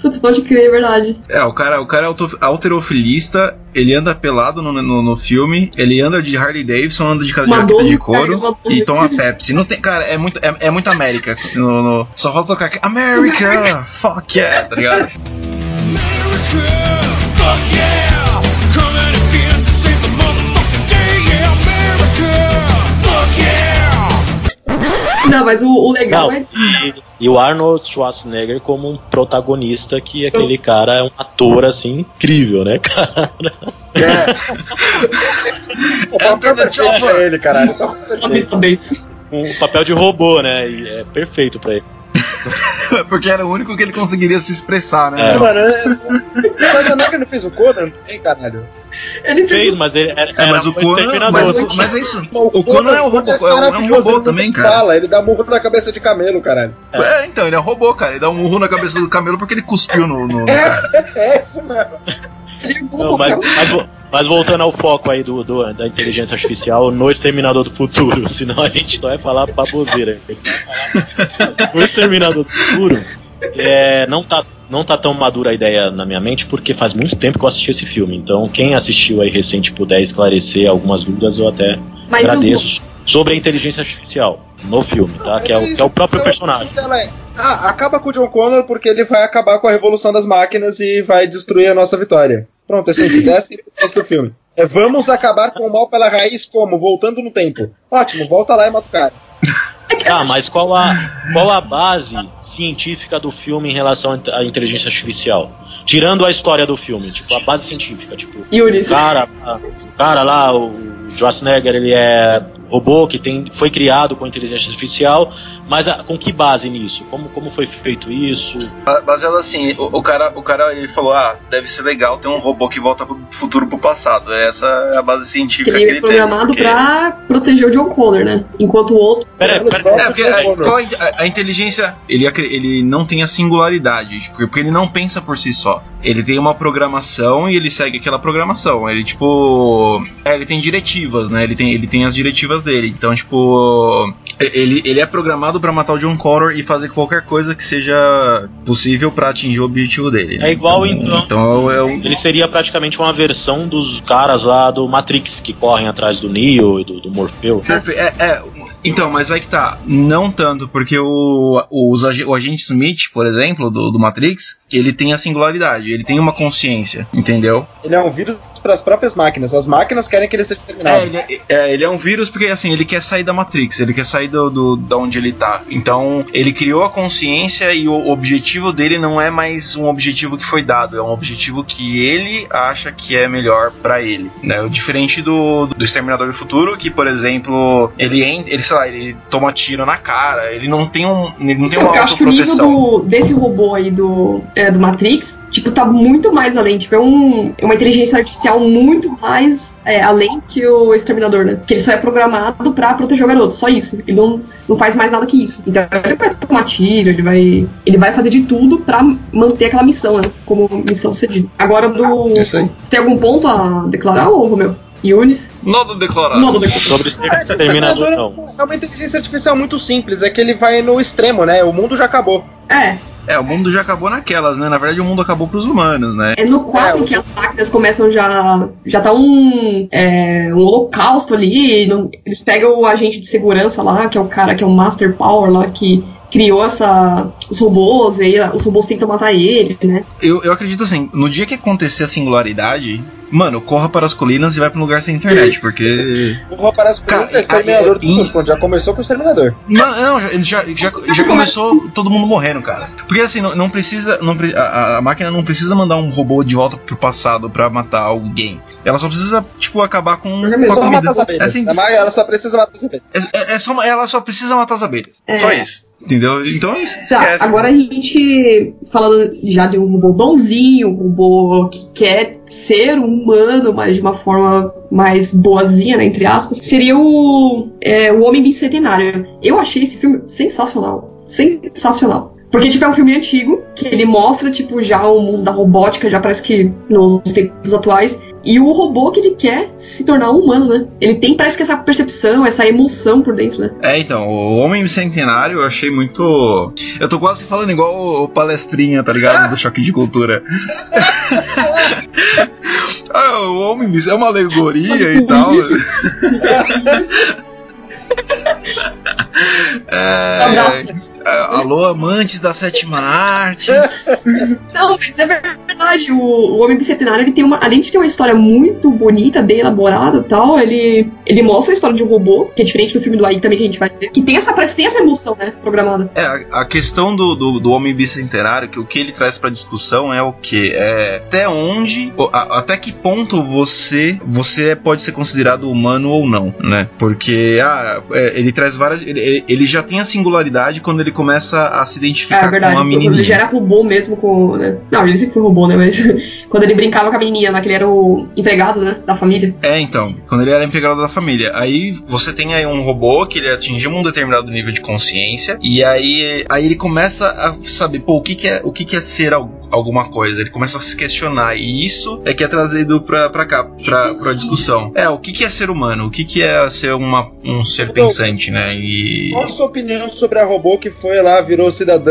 [SPEAKER 1] Putz, pode crer, é verdade.
[SPEAKER 2] É, o cara, o cara é alterofilista, ele anda pelado no, no, no filme, ele anda de Harley Davidson, anda de jaqueta de
[SPEAKER 1] 12,
[SPEAKER 2] couro
[SPEAKER 1] cara,
[SPEAKER 2] e
[SPEAKER 1] 12.
[SPEAKER 2] toma Pepsi. Não tem, cara, é muito, é, é muito América. No, no- só falta tocar aqui, America! Fuck yeah, tá ligado?
[SPEAKER 7] Fuck yeah!
[SPEAKER 1] Não, mas o, o legal
[SPEAKER 4] Não,
[SPEAKER 1] é.
[SPEAKER 4] e, e o Arnold Schwarzenegger como um protagonista, que aquele cara é um ator, assim, incrível, né, cara?
[SPEAKER 3] O papel perfeito pra ele, caralho.
[SPEAKER 1] Bem.
[SPEAKER 4] Um papel de robô, né? E é perfeito pra ele.
[SPEAKER 2] Porque era o único que ele conseguiria se expressar, né?
[SPEAKER 4] É.
[SPEAKER 3] Mano, é- o Schwarzenegger não fez o Conan também, caralho?
[SPEAKER 1] Ele fez.
[SPEAKER 4] Fez, mas ele era,
[SPEAKER 2] É, mas
[SPEAKER 4] era
[SPEAKER 2] o Conan. Mas, o- mas é isso.
[SPEAKER 3] Mas
[SPEAKER 2] O Conan é um robô,
[SPEAKER 3] esse
[SPEAKER 2] é um- é um robô
[SPEAKER 3] não
[SPEAKER 2] também, cara.
[SPEAKER 3] Fala, ele dá murro na cabeça de camelo, caralho.
[SPEAKER 2] É, então, ele é robô, cara. Ele dá um murro na cabeça do camelo porque ele cuspiu no. no- no cara.
[SPEAKER 3] É isso mesmo.
[SPEAKER 1] É um
[SPEAKER 4] Não, mas, mas, mas voltando ao foco aí do, do- da inteligência artificial no Exterminador do Futuro, senão a gente só vai falar baboseira. No Exterminador do Futuro, é, não, tá, não tá tão madura a ideia na minha mente, porque faz muito tempo que eu assisti esse filme. Então, quem assistiu aí recente puder esclarecer algumas dúvidas, eu até
[SPEAKER 1] Mas os,
[SPEAKER 4] agradeço. Sobre a inteligência artificial no filme, tá? Que é o, que é o próprio personagem.
[SPEAKER 3] Ela é, ah, acaba com o John Connor porque ele vai acabar com a revolução das máquinas e vai destruir a nossa vitória. Pronto, é simples. Essa é a proposta do filme. É vamos acabar com o mal pela raiz como? Voltando no tempo. Ótimo, volta lá e mata o cara.
[SPEAKER 4] Tá, mas qual a, qual a base científica do filme em relação à inteligência artificial? Tirando a história do filme, tipo, a base científica, tipo, o cara, o cara lá, o Schwarzenegger, ele é robô que tem, foi criado com inteligência artificial, mas a- com que base nisso? Como, como foi feito isso?
[SPEAKER 2] Ba- Baseado assim, o, o cara, o cara ele falou: ah, deve ser legal ter um robô que volta pro futuro pro passado. Essa é a base
[SPEAKER 1] Que
[SPEAKER 2] científica
[SPEAKER 1] ele
[SPEAKER 2] que
[SPEAKER 1] é
[SPEAKER 2] ele
[SPEAKER 1] programado
[SPEAKER 2] teve. porque-
[SPEAKER 1] pra proteger o John Connor, né? Enquanto o outro.
[SPEAKER 4] Pera, pera,
[SPEAKER 3] volta
[SPEAKER 2] É, porque a, a, a- inteligência, ele, ele não tem a singularidade, tipo, porque ele não pensa por si só. Ele tem uma programação e ele segue aquela programação. Ele, tipo. É, ele tem diretivas, né? Ele tem, ele tem as diretivas dele. Então, tipo. Ele, ele é programado pra matar o John Connor e fazer qualquer coisa que seja possível pra atingir o objetivo dele. né?
[SPEAKER 4] É igual, então.
[SPEAKER 2] Então é um.
[SPEAKER 4] ele seria praticamente uma versão dos caras lá do Matrix que correm atrás do Neo e do, do Morpheu.
[SPEAKER 2] Perfe- É, é, então, mas aí que tá. Não tanto, porque o, ag- o agente Smith, por exemplo, do, do Matrix, ele tem a singularidade, ele tem uma consciência, entendeu?
[SPEAKER 3] Ele é um vírus para as próprias máquinas. As máquinas querem que ele seja
[SPEAKER 2] É
[SPEAKER 3] terminado.
[SPEAKER 2] ele, é, é, ele é um vírus porque assim, ele quer sair da Matrix, ele quer sair do, do, da onde ele tá. Então, ele criou a consciência e o objetivo dele não é mais um objetivo que foi dado, é um objetivo que ele acha que é melhor pra ele. Né? Diferente do, do Exterminador do Futuro, que, por exemplo, ele, ele, sei lá, ele toma tiro na cara, ele não tem um. Ele não tem uma
[SPEAKER 1] Eu acho que o nível do, desse robô aí do, é, do Matrix, tipo, tá muito mais além. Tipo, é um, é uma inteligência artificial muito mais é, além que o Exterminador, né? Que ele só é programado pra proteger o garoto, só isso. Ele não, não faz mais nada que isso. Então ele vai tomar tiro, ele vai. Ele vai fazer de tudo pra manter aquela missão, né? Como missão cedida. Agora do.
[SPEAKER 2] Aí.
[SPEAKER 1] Você tem algum ponto a declarar, ô Romeu? Yunis?
[SPEAKER 2] Nodo declarado.
[SPEAKER 1] Não, do declarar.
[SPEAKER 4] Sobre exterminador, não.
[SPEAKER 3] É uma inteligência artificial muito simples, é que ele vai no extremo, né? O mundo já acabou.
[SPEAKER 1] É,
[SPEAKER 2] É, o mundo já acabou naquelas, né? Na verdade, o mundo acabou pros humanos, né?
[SPEAKER 1] É no 4
[SPEAKER 3] É,
[SPEAKER 1] que as máquinas começam já. Já tá um. É, um holocausto ali. não- eles pegam o agente de segurança lá, que é o cara que é o Master Power lá, que criou essa, os robôs, e aí os robôs tentam matar ele, né?
[SPEAKER 2] Eu, eu acredito assim, no dia que acontecer a singularidade, mano, corra para as colinas e vai para um lugar sem internet, porque.
[SPEAKER 3] O Raw parece
[SPEAKER 2] Cara,
[SPEAKER 3] que é Exterminador do Futuro, já começou com o Exterminador.
[SPEAKER 2] Não, não, já- ele já, já, já começou todo mundo morrendo, cara. Porque assim, não, não precisa. Não, a, a máquina não precisa mandar um robô de volta pro passado pra matar alguém. Ela só precisa, tipo, acabar com,
[SPEAKER 3] É
[SPEAKER 2] com a
[SPEAKER 3] só
[SPEAKER 2] comida.
[SPEAKER 3] matar as abelhas.
[SPEAKER 2] É simples.
[SPEAKER 3] A ma- ela só precisa matar as abelhas.
[SPEAKER 2] É, é- é só, ela só precisa matar as abelhas.
[SPEAKER 1] É.
[SPEAKER 2] Só isso. Entendeu? Então
[SPEAKER 1] Tá,
[SPEAKER 2] esquece.
[SPEAKER 1] agora a gente falando já de um robô bonzinho, um robô que quer ser um humano, mas de uma forma mais boazinha, né, entre aspas, seria o, é, o Homem Bicentenário. Eu achei esse filme sensacional. Sensacional. Porque, tipo, é um filme antigo, que ele mostra, tipo, já o mundo da robótica, já parece que nos tempos atuais. E o robô que ele quer se tornar um humano, né? Ele tem, parece que essa percepção, essa emoção por dentro, né?
[SPEAKER 2] É, então, o Homem Bicentenário eu achei muito. Eu tô quase falando igual o, palestrinha, tá ligado? Do choque de cultura. ah, o Homem é uma alegoria e tal. É, é, alô, amantes da sétima arte.
[SPEAKER 1] Não, mas é verdade. O, o Homem Bicentenário, ele tem uma. Além de ter uma história muito bonita, bem elaborada e tal, ele, ele mostra a história de um robô, que é diferente do filme do AI também que a gente vai ver. Que tem essa, tem essa emoção, né? Programada.
[SPEAKER 2] É, a, a questão do, do, do Homem Bicentenário, que o que ele traz pra discussão é o que? É até onde, a- até que ponto você você pode ser considerado humano ou não, né? Porque ah, é, ele traz várias. Ele, ele- já tem a singularidade quando ele começa a se
[SPEAKER 1] É
[SPEAKER 2] identificar
[SPEAKER 1] verdade.
[SPEAKER 2] com a
[SPEAKER 1] Ele já era robô mesmo com. Né? Não, ele sempre foi robô, né? Mas quando ele brincava com a menininha lá, que ele era o empregado, né? Da família.
[SPEAKER 2] É, então, quando ele era empregado da família. Aí você tem aí um robô que ele atingiu um determinado nível de consciência e aí, aí ele começa a saber, pô, o que, que é, o que, que é ser al- alguma coisa. Ele começa a se questionar e isso é que é trazido pra, pra cá, pra, pra discussão. É, o que, que é ser humano? O que, que é ser uma, um ser pensante, né? E
[SPEAKER 3] Qual a sua opinião sobre a robô que foi lá, virou cidadã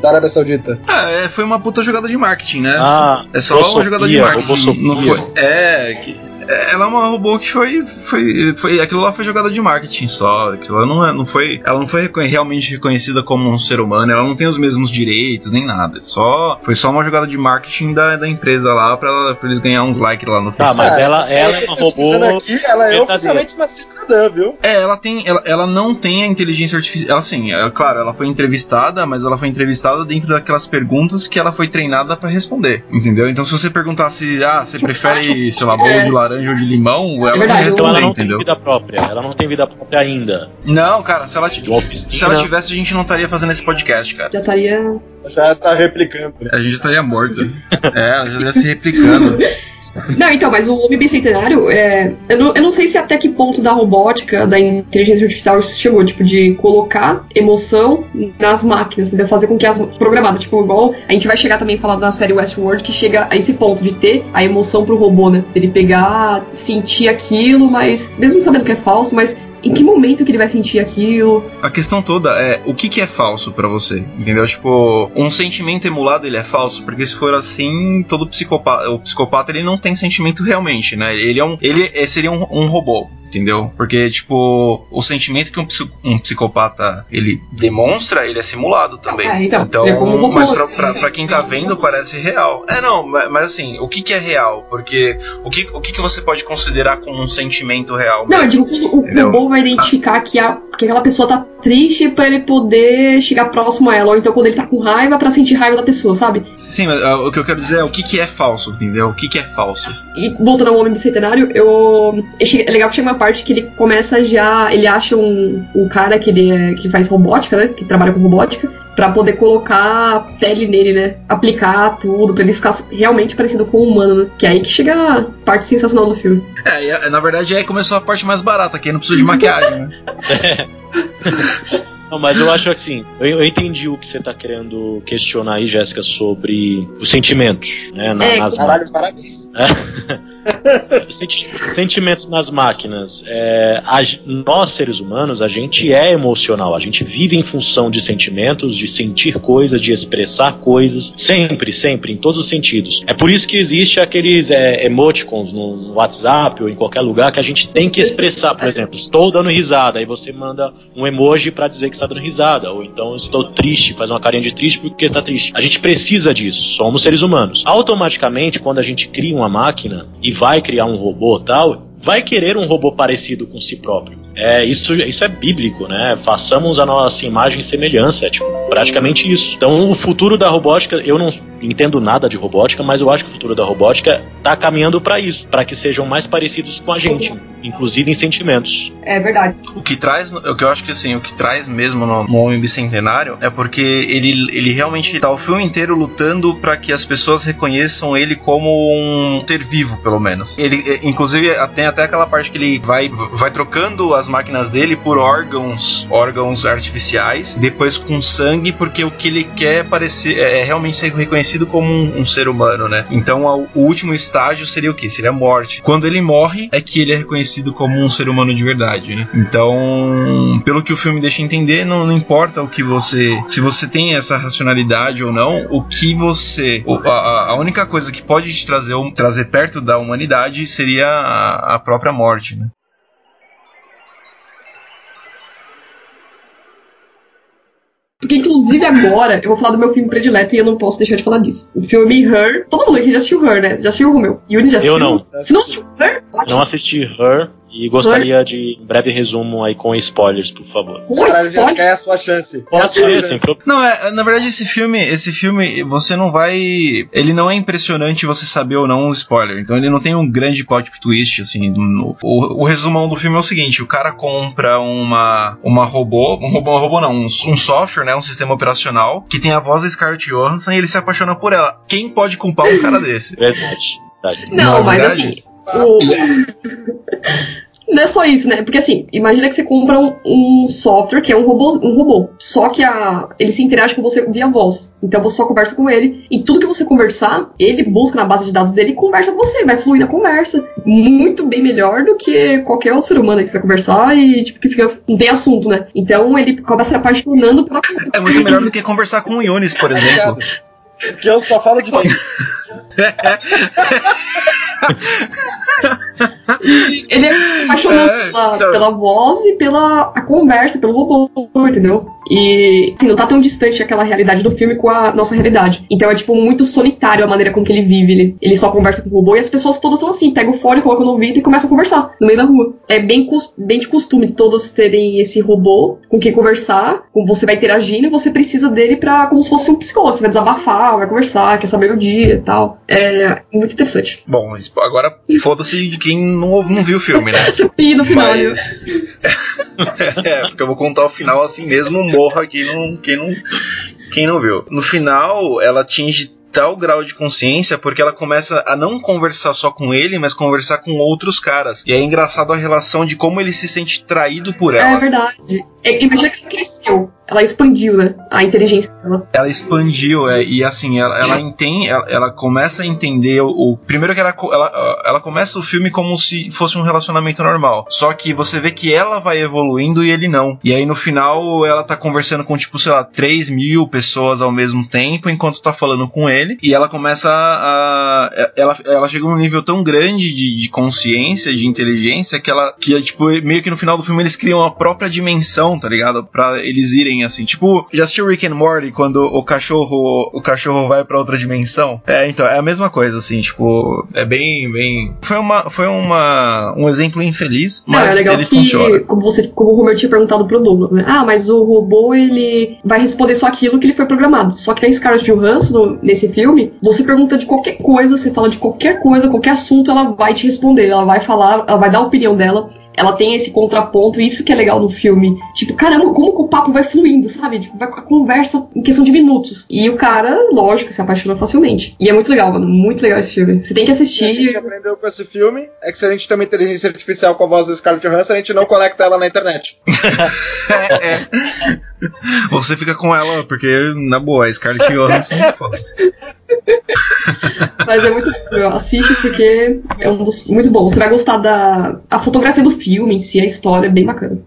[SPEAKER 3] da Arábia Saudita?
[SPEAKER 2] ah, é, foi uma puta jogada de marketing, né?
[SPEAKER 4] Ah,
[SPEAKER 2] É só uma jogada de marketing. Não foi. É, que. É, Ela é uma robô que foi, foi, foi. Aquilo lá foi jogada de marketing só. Aquilo lá não, é, não foi. Ela não foi realmente reconhecida como um ser humano. Ela não tem os mesmos direitos nem nada. Só, foi só uma jogada de marketing da, da empresa lá pra, ela- pra eles ganhar uns likes lá no
[SPEAKER 4] Tá,
[SPEAKER 2] Facebook.
[SPEAKER 4] mas ela, ela é uma robô.
[SPEAKER 3] Aqui, ela é oficialmente uma cidadã, viu?
[SPEAKER 2] É, ela tem. Ela, ela não tem a inteligência artificial. Ela, assim, é, claro, ela foi entrevistada, mas ela foi entrevistada dentro daquelas perguntas que ela foi treinada pra responder. Entendeu? Então, se você perguntasse, ah, você prefere, sei lá, bolo
[SPEAKER 1] É.
[SPEAKER 2] de laranja ou de limão, ela
[SPEAKER 1] verdade,
[SPEAKER 2] não
[SPEAKER 4] Então ela não tem
[SPEAKER 2] entendeu?
[SPEAKER 4] vida própria. Ela não tem vida própria ainda.
[SPEAKER 2] Não, cara, se ela, se ela tivesse, a gente não estaria fazendo esse podcast, cara.
[SPEAKER 1] Já estaria.
[SPEAKER 3] Já tá replicando.
[SPEAKER 2] A gente estaria morto. é, ela já estaria se replicando.
[SPEAKER 1] Não, então, mas o Homem Bicentenário, é, eu, não, eu não sei se até que ponto da robótica, da inteligência artificial isso chegou, tipo, de colocar emoção nas máquinas, entendeu? Fazer com que as. programado, tipo, igual a gente vai chegar também a falar da série Westworld, que chega a esse ponto de ter a emoção pro robô, né? Ele pegar, sentir aquilo, mas. mesmo sabendo que é falso, mas em que momento que ele vai sentir aquilo?
[SPEAKER 2] A questão toda é o que, que é falso pra você, entendeu? Tipo, um sentimento emulado ele é falso, porque se for assim, todo psicopata, o psicopata ele não tem sentimento realmente, né? Ele é um, ele é- seria um, um robô. Entendeu? Porque, tipo, o sentimento que um, um psicopata ele demonstra, ele é simulado também.
[SPEAKER 1] É, então,
[SPEAKER 2] Então,
[SPEAKER 1] é como o
[SPEAKER 2] mas pra, pra, pra quem tá vendo, parece real. É, não, ma- mas assim, o que que é real? Porque o que, o que que você pode considerar como um sentimento real?
[SPEAKER 1] Não, eu
[SPEAKER 2] mesmo?
[SPEAKER 1] digo o
[SPEAKER 2] Entendeu?
[SPEAKER 1] robô vai identificar que, a, que aquela pessoa tá triste pra ele poder chegar próximo a ela. Ou então quando ele tá com raiva pra sentir raiva da pessoa, sabe?
[SPEAKER 2] Sim, mas ah, o que eu quero dizer é o que que é falso, entendeu? O que que é falso?
[SPEAKER 1] E voltando ao Homem Bicentenário, eu. É é legal que chega uma parte que ele começa já. Ele acha um, um cara que ele é, que faz robótica, né? Que trabalha com robótica. Pra poder colocar a pele nele, né? Aplicar tudo, pra ele ficar realmente parecido com um humano, né? Que é aí que chega a parte sensacional do filme.
[SPEAKER 2] É, e, ah, na verdade aí começou a parte mais barata, que aí não precisa de maquiagem, né?
[SPEAKER 4] Não, mas eu acho assim, eu, eu entendi o que você tá querendo questionar aí, Jéssica, sobre os sentimentos, né? na-
[SPEAKER 1] É,
[SPEAKER 4] nas
[SPEAKER 3] Caralho, parabéns.
[SPEAKER 4] Senti- Sentimentos nas máquinas. É, a nós, seres humanos, a gente é emocional. A gente vive em função de sentimentos, de sentir coisas, de expressar coisas. Sempre, sempre, em todos os sentidos. É por isso que existe aqueles é, emoticons no, WhatsApp ou em qualquer lugar que a gente tem que expressar. Por exemplo, estou dando risada. Aí você manda um emoji pra dizer que está dando risada. Ou então estou triste, faz uma carinha de triste porque está triste. A gente precisa disso. Somos seres humanos. Automaticamente, quando a gente cria uma máquina e vai criar um robô tal, vai querer um robô parecido com si próprio. É, isso, isso é bíblico, né? Façamos a nossa imagem e semelhança, é tipo, praticamente isso. Então, o futuro da robótica, eu não entendo nada de robótica, mas eu acho que o futuro da robótica tá caminhando para isso, para que sejam mais parecidos com a gente, inclusive em sentimentos.
[SPEAKER 1] É verdade.
[SPEAKER 2] O que traz, o que eu acho que assim, o que traz mesmo no, no Homem Bicentenário é porque ele, ele realmente tá o filme inteiro lutando pra que as pessoas reconheçam ele como um ser vivo, pelo menos. Ele, é, inclusive, tem até aquela parte que ele vai, vai trocando as máquinas dele por órgãos, órgãos artificiais, depois com sangue, porque o que ele quer parecer é, é realmente ser reconhecido como um, um ser humano, né? Então, o último estágio seria o que? Seria a morte. Quando ele morre, é que ele é reconhecido como um ser humano de verdade, né? Então, pelo que o filme deixa entender, não, não importa o que você. Se você tem essa racionalidade ou não, o que você. A, a única coisa que pode te trazer, trazer perto da humanidade seria a, a própria morte, né?
[SPEAKER 1] Porque, inclusive, agora eu vou falar do meu filme predileto e eu não posso deixar de falar disso. O filme Her. Todo mundo aqui já assistiu Her, né? Já assistiu o meu? Yuri já assistiu?
[SPEAKER 4] Eu não.
[SPEAKER 1] Você não assistiu Her? Ótimo.
[SPEAKER 4] Não assisti Her e gostaria de um breve resumo aí com spoilers, por favor.
[SPEAKER 3] Caralho. Jéssica, é a sua chance. É
[SPEAKER 4] Pode
[SPEAKER 3] sua
[SPEAKER 4] ser, problema.
[SPEAKER 2] Não, é, na verdade esse filme, esse filme, você não vai, ele não é impressionante você saber ou não o spoiler. Então ele não tem um grande plot twist assim. no- o, o resumão do filme é o seguinte: o cara compra uma uma robô, um robô, um robô não, um, um software, né, um sistema operacional que tem a voz da Scarlett Johansson e ele se apaixona por ela. Quem pode culpar um cara desse?
[SPEAKER 4] Verdade. verdade.
[SPEAKER 1] Não,
[SPEAKER 2] Não é
[SPEAKER 1] mas
[SPEAKER 2] verdade?
[SPEAKER 1] assim. O... Não é só isso, né? Porque assim, imagina que você compra um, um software que é um robô, um robô. Só que a, ele se interage com você via voz. Então você só conversa com ele. E tudo que você conversar, ele busca na base de dados dele e conversa com você. Vai fluir na conversa. Muito bem melhor do que qualquer outro ser humano que você vai conversar e tipo, que fica. Não tem assunto, né? Então ele acaba se apaixonando pela
[SPEAKER 2] É muito melhor do que conversar com o Yunis, por exemplo.
[SPEAKER 3] Porque eu só falo de.
[SPEAKER 1] Ele é apaixonado pela,
[SPEAKER 2] então.
[SPEAKER 1] pela voz e pela a conversa, pelo robô, entendeu? E assim, não tá tão distante aquela realidade do filme com a nossa realidade. Então é tipo muito solitário a maneira com que ele vive. Ele, ele só conversa com o robô e as pessoas todas são assim, pega o fone, coloca no ouvido e começa a conversar no meio da rua. É bem, bem de costume todos terem esse robô com quem conversar, com você vai interagindo e você precisa dele pra como se fosse um psicólogo. Você vai desabafar, vai conversar, quer saber o dia e tal. É muito interessante.
[SPEAKER 2] Bom, agora foda-se de quem não, não viu o filme, né?
[SPEAKER 1] Filho no final.
[SPEAKER 2] Mas. é, porque eu vou contar o final assim mesmo, morra quem não, quem não, quem não viu. No final, ela atinge tal grau de consciência porque ela começa a não conversar só com ele, mas conversar com outros caras. E é engraçado a relação de como ele se sente traído por
[SPEAKER 1] É
[SPEAKER 2] ela.
[SPEAKER 1] verdade. É, imagina que ele cresceu. Ela expandiu, né? A inteligência dela.
[SPEAKER 2] ela expandiu é, e assim ela, ela entende ela, ela começa a entender o, o- primeiro que ela, ela ela começa o filme como se fosse um relacionamento normal só que você vê que ela vai evoluindo e ele não e aí no final ela tá conversando com tipo sei lá 3 mil pessoas ao mesmo tempo enquanto tá falando com ele e ela começa a ela, ela chega num nível tão grande de, de consciência de inteligência que ela que tipo meio que no final do filme eles criam a própria dimensão tá ligado Pra eles irem assim tipo já assistiu Rick and Morty quando o cachorro o cachorro vai pra outra dimensão é então é a mesma coisa assim tipo é bem bem foi uma foi uma um exemplo infeliz
[SPEAKER 1] Não,
[SPEAKER 2] mas
[SPEAKER 1] é legal
[SPEAKER 2] ele
[SPEAKER 1] que,
[SPEAKER 2] funciona
[SPEAKER 1] como, você, como o Romeu tinha perguntado pro Douglas, né? Ah, mas o robô, ele vai responder só aquilo que ele foi programado. Só que na Scarlett Johansson, nesse filme, você pergunta de qualquer coisa, você fala de qualquer coisa, qualquer assunto, ela vai te responder. Ela vai falar, ela vai dar a opinião dela. Ela tem esse contraponto, isso que é legal no filme. Tipo, caramba, como que o papo vai fluindo, sabe? Tipo, vai com a conversa em questão de minutos. E o cara, lógico, se apaixona facilmente. E é muito legal, mano. Muito legal esse filme. Você tem que
[SPEAKER 3] O que a gente
[SPEAKER 1] assistir.
[SPEAKER 3] aprendeu com esse filme é que se a gente tem uma inteligência artificial com a voz da Scarlett Johansson, a gente não conecta ela na internet.
[SPEAKER 2] é, é. você fica com ela porque na boa a Scarlett Johansson foda-se
[SPEAKER 1] Mas é muito. Assiste porque é um dos muito bom. Você vai gostar da a fotografia do filme em si, a história é bem bacana.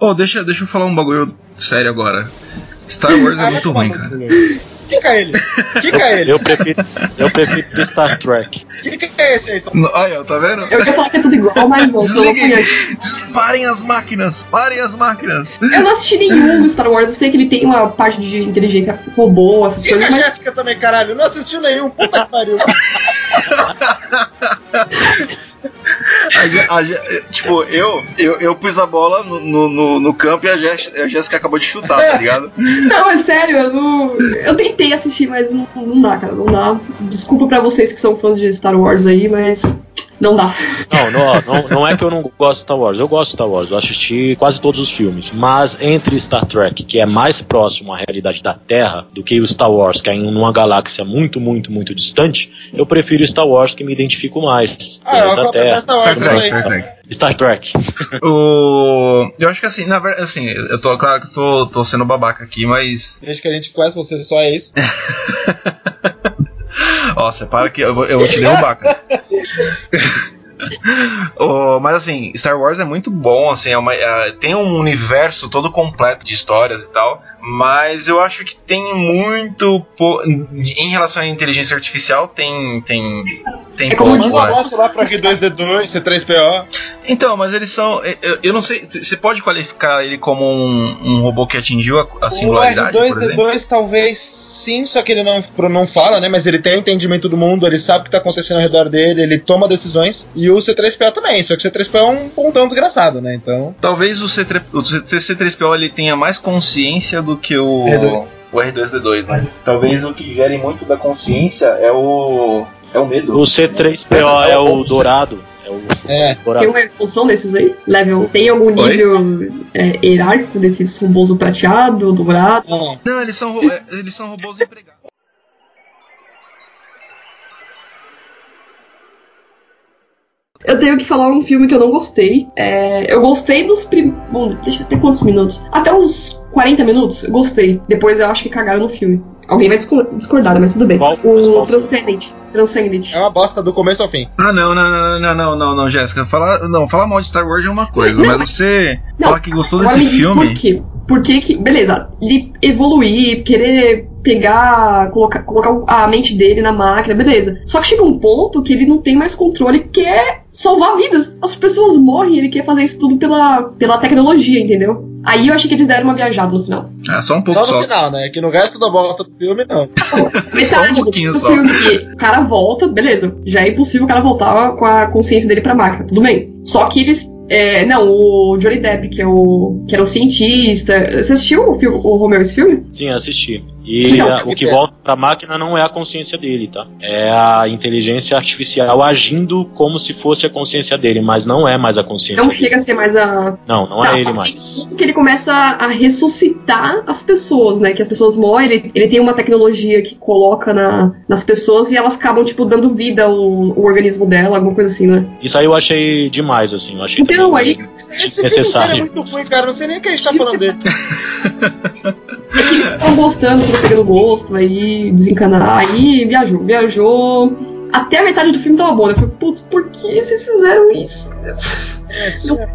[SPEAKER 2] oh deixa deixa eu falar um bagulho sério agora Star Wars é
[SPEAKER 3] Ah,
[SPEAKER 2] muito
[SPEAKER 3] vai
[SPEAKER 2] ruim cara.
[SPEAKER 3] Kika ele! Kika ele!
[SPEAKER 4] Eu prefiro, eu prefiro Star Trek.
[SPEAKER 3] Kika é esse aí?
[SPEAKER 2] No- Olha, tá vendo?
[SPEAKER 1] Eu ia falar que é tudo igual, mas não, eu
[SPEAKER 2] Desliguem!
[SPEAKER 1] conheço.
[SPEAKER 2] Parem as máquinas! Parem as máquinas!
[SPEAKER 1] Eu não assisti nenhum do Star Wars, eu sei que ele tem uma parte de inteligência robô, essas
[SPEAKER 3] Kika
[SPEAKER 1] coisas, mas
[SPEAKER 3] Jéssica também, caralho. Não assistiu nenhum. Puta que pariu.
[SPEAKER 2] A a Jé- tipo, eu, eu, eu pus a bola no, no, no- campo e a Jéssica acabou de chutar, tá ligado?
[SPEAKER 1] Não, é sério, eu não. Eu tentei assistir, mas não, não dá, cara. Não dá. Desculpa pra vocês que são fãs de Star Wars aí, mas não dá.
[SPEAKER 4] Não, não, não, não é que eu não gosto de Star Wars. Eu gosto de Star Wars. Eu assisti quase todos os filmes. Mas entre Star Trek, que é mais próximo à realidade da Terra, do que o Star Wars, que é em uma galáxia muito, muito, muito distante, eu prefiro Star Wars, que me identifico mais.
[SPEAKER 3] Ah, eu
[SPEAKER 4] Planeta Terra.
[SPEAKER 2] Star Trek,
[SPEAKER 3] isso
[SPEAKER 2] Star. Trek.
[SPEAKER 4] Star Trek.
[SPEAKER 2] O... Eu acho que assim, na verdade, assim, eu tô, claro que eu tô, tô sendo babaca aqui, mas.
[SPEAKER 3] Desde que a gente conhece você, só é isso.
[SPEAKER 2] Ó, separa que eu vou, eu vou te derrubar, cara. Ô, mas assim, Star Wars é muito bom, assim, é uma- é- tem um universo todo completo de histórias e tal, mas eu acho que tem muito po- em relação à inteligência artificial tem tem tem
[SPEAKER 1] É como diz
[SPEAKER 3] um
[SPEAKER 2] lá.
[SPEAKER 3] abraço lá pro R2D2, C3PO.
[SPEAKER 2] Então, mas eles são, eu, eu não sei, você pode qualificar ele como um, um robô que atingiu a, a
[SPEAKER 3] O
[SPEAKER 2] singularidade, por exemplo?
[SPEAKER 3] R2D2 talvez sim, só que ele não, não fala, né? Mas ele tem entendimento do mundo, ele sabe o que tá acontecendo ao redor dele, ele toma decisões. E o C3PO também, só que o C3PO é um pontão desgraçado, né? Então.
[SPEAKER 2] Talvez o, C3, o C3PO ele tenha mais consciência do que o
[SPEAKER 3] R2.
[SPEAKER 2] o R2D2, né? Talvez o que gere muito da consciência é o é o medo.
[SPEAKER 4] O C3PO é o dourado. É o
[SPEAKER 3] É.
[SPEAKER 1] Tem uma evolução desses aí? Level. Tem algum nível é, hierárquico desses robôs prateado, dourado?
[SPEAKER 3] Não,
[SPEAKER 2] Não, eles são é, eles são robôs empregados.
[SPEAKER 1] Eu tenho que falar um filme que eu não gostei. É, eu gostei dos prim... Bom, deixa até quantos minutos? Até uns 40 minutos, eu gostei. Depois eu acho que cagaram no filme. Alguém vai discor- discordar, mas tudo bem.
[SPEAKER 4] Qual-
[SPEAKER 1] o
[SPEAKER 4] qual
[SPEAKER 1] Transcendent. Transcendent.
[SPEAKER 3] é uma bosta do começo ao fim.
[SPEAKER 2] Ah, não, não, não, não, não, não, não, Jéssica. Falar, não, falar mal de Star Wars é uma coisa,
[SPEAKER 1] Não,
[SPEAKER 2] mas você
[SPEAKER 1] Não,
[SPEAKER 2] falar que gostou desse filme.
[SPEAKER 1] por quê? Por que que... Beleza, ele evoluir, querer pegar, colocar, colocar a mente dele na máquina, beleza. Só que chega um ponto que ele não tem mais controle, quer salvar vidas. As pessoas morrem, ele quer fazer isso tudo pela, pela tecnologia, entendeu? Aí eu achei que eles deram uma viajada no final.
[SPEAKER 2] Ah, só um pouco
[SPEAKER 3] Só no
[SPEAKER 2] só.
[SPEAKER 3] final, né? Que no resto da bosta do filme, não.
[SPEAKER 1] Metade do-
[SPEAKER 2] pouquinho
[SPEAKER 1] do
[SPEAKER 2] só.
[SPEAKER 1] filme que o cara volta, beleza. Já é impossível o cara voltar com a consciência dele pra máquina, tudo bem. Só que eles. é, não, o Johnny Depp, que, é o, que era o cientista. Você assistiu o, filme, o Romeo esse filme?
[SPEAKER 4] Sim, assisti. E
[SPEAKER 1] Sim,
[SPEAKER 4] a-
[SPEAKER 3] não,
[SPEAKER 4] o que
[SPEAKER 3] é.
[SPEAKER 4] volta pra máquina não é a consciência dele, tá? É a inteligência artificial agindo como se fosse a consciência dele, mas não é mais a consciência
[SPEAKER 1] Não
[SPEAKER 4] dele.
[SPEAKER 1] chega a ser mais a.
[SPEAKER 4] Não, não é
[SPEAKER 1] só
[SPEAKER 4] ele
[SPEAKER 1] que
[SPEAKER 4] mais.
[SPEAKER 1] ponto que ele começa a ressuscitar as pessoas, né? Que as pessoas morrem, ele, ele tem uma tecnologia que coloca na, nas pessoas e elas acabam, tipo, dando vida ao, ao organismo dela, alguma coisa assim, né?
[SPEAKER 4] Isso aí eu achei demais, assim. Eu achei
[SPEAKER 1] Então, aí
[SPEAKER 3] Esse filme
[SPEAKER 4] Necessário.
[SPEAKER 3] inteiro é muito ruim, cara. Não sei nem o que a gente tá falando dele.
[SPEAKER 1] é que eles estão gostando, estão pegando gosto, aí desencanar, aí viajou, viajou. Até a metade do filme tava bom. né? Eu falei, putz, por que vocês fizeram isso?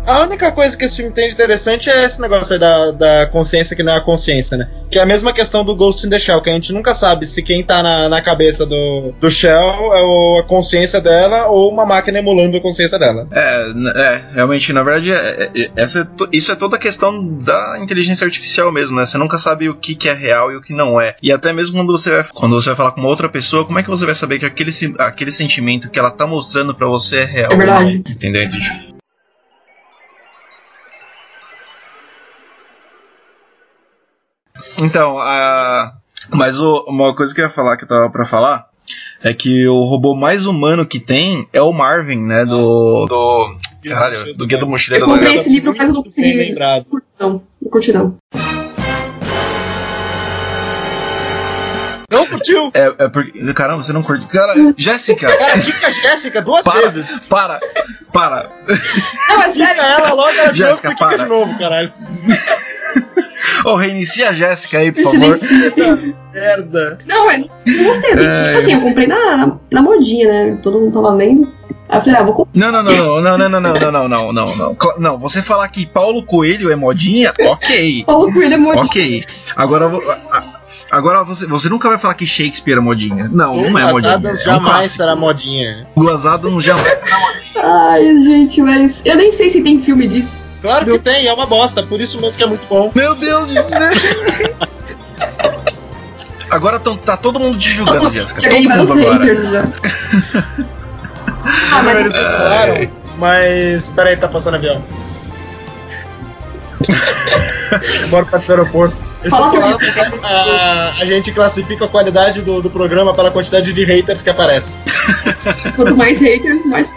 [SPEAKER 3] A única coisa que esse filme tem de interessante é esse negócio aí da, da consciência que não é a consciência, né? Que é a mesma questão do Ghost in the Shell, que a gente nunca sabe se quem tá na, na cabeça do, do Shell é o- a consciência dela ou uma máquina emulando a consciência dela.
[SPEAKER 2] É, é, realmente, na verdade, é- é- essa é isso é toda a questão da inteligência artificial mesmo, né? Você nunca sabe o que, que é real e o que não é. E até mesmo quando você, vai, quando você vai falar com uma outra pessoa, como é que você vai saber que aquele, aquele sentimento que ela tá mostrando pra você é real?
[SPEAKER 1] É verdade.
[SPEAKER 2] ou não? Entendeu? Então, Então, a... mas o- uma coisa que eu ia falar que eu tava pra falar é que o robô mais humano que tem é o Marvin, né? Do. Do. Caralho, do Guia do
[SPEAKER 1] Eu
[SPEAKER 2] Mochileiro da
[SPEAKER 1] comprei
[SPEAKER 2] Galáxia.
[SPEAKER 1] esse livro, mas eu não consegui.
[SPEAKER 3] lembrado.
[SPEAKER 1] Não, não curti não.
[SPEAKER 3] Não curtiu?
[SPEAKER 2] É, é porque. Caramba, você não curte. Cara, Jéssica!
[SPEAKER 3] Cara, fica a Jéssica duas
[SPEAKER 2] Para,
[SPEAKER 3] vezes.
[SPEAKER 2] para, para.
[SPEAKER 1] Não, é
[SPEAKER 3] Fica
[SPEAKER 1] sério.
[SPEAKER 3] ela logo, ela de novo,
[SPEAKER 2] Jéssica,
[SPEAKER 3] fica
[SPEAKER 2] para.
[SPEAKER 3] de novo, caralho.
[SPEAKER 2] Ô, reinicia a Jéssica aí, por favor.
[SPEAKER 3] Merda.
[SPEAKER 1] Não, eu não gostei. Assim,
[SPEAKER 2] É,
[SPEAKER 1] tipo assim, eu comprei na, na, na modinha, né? Todo mundo tava lendo. Aí eu falei, ah, vou comprar.
[SPEAKER 2] Não, não, não, não, não, não, não, não, não, não, não, não. Não, você falar que Paulo Coelho é modinha, ok.
[SPEAKER 1] Paulo Coelho é modinha.
[SPEAKER 2] Ok. Agora, agora você, você nunca vai falar que Shakespeare é modinha. Não, não é modinha.
[SPEAKER 3] Adams
[SPEAKER 2] É um
[SPEAKER 3] jamais
[SPEAKER 2] clássico.
[SPEAKER 3] será modinha.
[SPEAKER 2] Douglas Adams jamais será modinha.
[SPEAKER 1] Ai, gente, mas. Eu nem sei se tem filme disso.
[SPEAKER 3] Claro que tem, é uma bosta, por isso mesmo que é muito bom.
[SPEAKER 2] Meu Deus de Agora tão- tá todo mundo te julgando, Jéssica. Todo mundo agora.
[SPEAKER 1] ah,
[SPEAKER 3] Não, eles
[SPEAKER 1] mas.
[SPEAKER 3] não falaram, mas. Peraí, tá passando avião. Bora pra do aeroporto.
[SPEAKER 1] Fala
[SPEAKER 3] que a, a gente classifica a qualidade do, do programa pela quantidade de haters que aparecem.
[SPEAKER 1] Quanto mais haters, mais.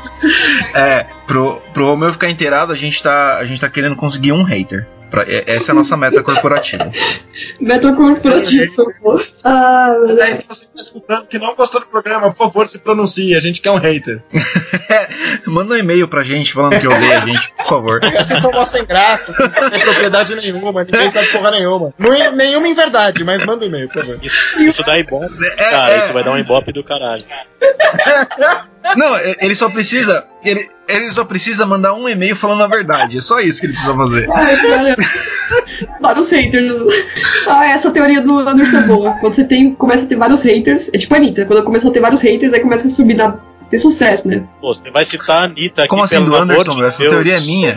[SPEAKER 2] É, pro, pro Romeu ficar inteirado, a gente tá, a gente tá querendo conseguir um hater. Pra- é- essa é a nossa meta corporativa.
[SPEAKER 1] Meta corporativo, socorro. Ah, Deus.
[SPEAKER 3] você tá escutando que não gostou do programa, por favor, se pronuncie. A gente quer um hater.
[SPEAKER 2] Manda um e-mail pra gente falando que odeia a gente, por favor.
[SPEAKER 3] Vocês são mó sem graça, vocês não têm propriedade nenhuma, ninguém sabe porra nenhuma. Não, nenhuma em verdade, mas manda um e-mail, por favor.
[SPEAKER 4] Isso, isso dá ibope,
[SPEAKER 2] É,
[SPEAKER 4] cara.
[SPEAKER 2] é.
[SPEAKER 4] Isso vai dar um ibope do caralho.
[SPEAKER 2] Não, ele só precisa. Ele, ele só precisa mandar um e-mail falando a verdade. É só isso que ele precisa fazer.
[SPEAKER 1] Ai, cara. vários haters. Ah, essa teoria do Anderson é boa. Quando você tem, começa a ter vários haters, é tipo a Anitta, quando começou a ter vários haters, aí começa a subir na. ter sucesso, né?
[SPEAKER 4] Pô, você vai citar a Anitta aqui
[SPEAKER 2] Como assim
[SPEAKER 4] pelo
[SPEAKER 2] do
[SPEAKER 4] amor
[SPEAKER 2] Anderson?
[SPEAKER 4] de
[SPEAKER 2] Essa
[SPEAKER 4] Deus.
[SPEAKER 2] teoria é minha.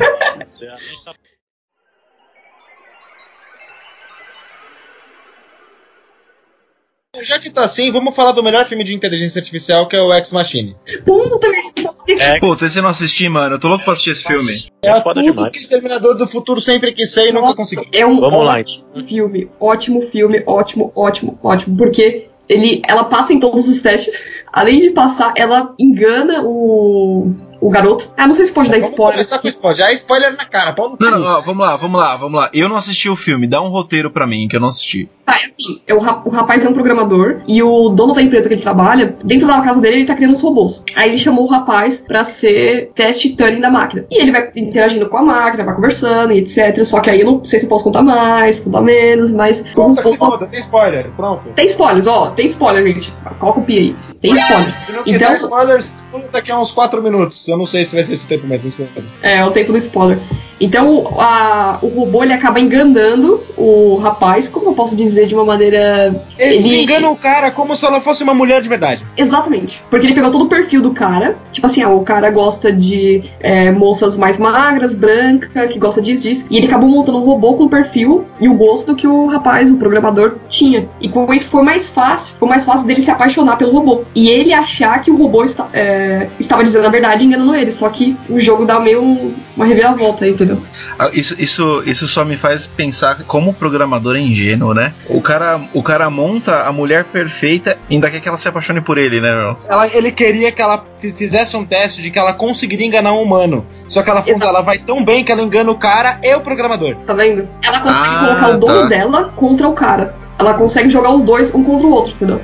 [SPEAKER 3] Já que tá assim, vamos falar do melhor filme de inteligência artificial, que é o Ex Machine.
[SPEAKER 1] Puta, merda.
[SPEAKER 4] É,
[SPEAKER 2] Puta, esse eu não assisti, mano. Eu tô louco pra assistir esse filme.
[SPEAKER 3] É
[SPEAKER 4] foda
[SPEAKER 3] tudo
[SPEAKER 4] demais.
[SPEAKER 3] que o Exterminador do Futuro sempre quis ser e nunca conseguiu.
[SPEAKER 1] É um
[SPEAKER 4] Vamos lá,
[SPEAKER 1] ótimo filme, ótimo filme, ótimo, ótimo, ótimo, porque ele, ela passa em todos os testes. Além de passar, ela engana o, o garoto. Ah, não sei se pode dar
[SPEAKER 3] Vamos
[SPEAKER 1] spoiler.
[SPEAKER 3] começar com spoiler. Já é spoiler na cara, pau no
[SPEAKER 2] Não, não, ó, vamos lá, vamos lá, vamos lá. Eu não assisti o filme. Dá um roteiro pra mim, que eu não assisti.
[SPEAKER 1] Tá, é assim, é o, o rapaz é um programador e o dono da empresa que ele trabalha, dentro da casa dele, ele tá criando os robôs. Aí ele chamou o rapaz pra ser teste Turing da máquina. E ele vai interagindo com a máquina, vai conversando e etc. Só que aí eu não sei se eu posso contar mais, contar menos, mas.
[SPEAKER 3] Conta que se foda, tem spoiler. Pronto.
[SPEAKER 1] Tem spoilers, ó, tem spoiler, gente. Coloca o pi aí. Tem spoilers.
[SPEAKER 3] Se não
[SPEAKER 1] Então,
[SPEAKER 3] spoilers, daqui a uns 4 minutos. Eu não sei se vai ser esse tempo mesmo, mas
[SPEAKER 1] é, é o tempo do spoiler. Então, a- o robô ele acaba enganando o rapaz, como eu posso dizer de uma maneira.
[SPEAKER 3] Ele,
[SPEAKER 1] Ele-
[SPEAKER 3] engana o cara como se ela fosse uma mulher de verdade.
[SPEAKER 1] Exatamente. Porque ele pegou todo o perfil do cara. Tipo assim, ah, o cara gosta de é, moças mais magras, branca, que gosta disso, disso. E ele acabou montando um robô com o perfil e o gosto que o rapaz, o programador, tinha. E com isso foi mais fácil, foi mais fácil dele se apaixonar pelo robô. E ele achar que o robô esta- é, estava dizendo a verdade enganando ele. Só que o jogo dá meio um, uma reviravolta aí, entendeu?
[SPEAKER 2] Ah, Isso, isso, isso só me faz pensar como o programador é ingênuo, né? O cara, o cara monta a mulher perfeita e ainda quer que ela se apaixone por ele, né, meu?
[SPEAKER 3] Ela- ele queria que ela fi- fizesse um teste de que ela conseguiria enganar um humano. Só que ela ela vai tão bem que ela engana o cara e o programador.
[SPEAKER 1] Tá vendo? Ela consegue
[SPEAKER 2] Ah,
[SPEAKER 1] colocar o dono
[SPEAKER 2] tá.
[SPEAKER 1] dela contra o cara. Ela consegue jogar os dois um contra o outro, entendeu?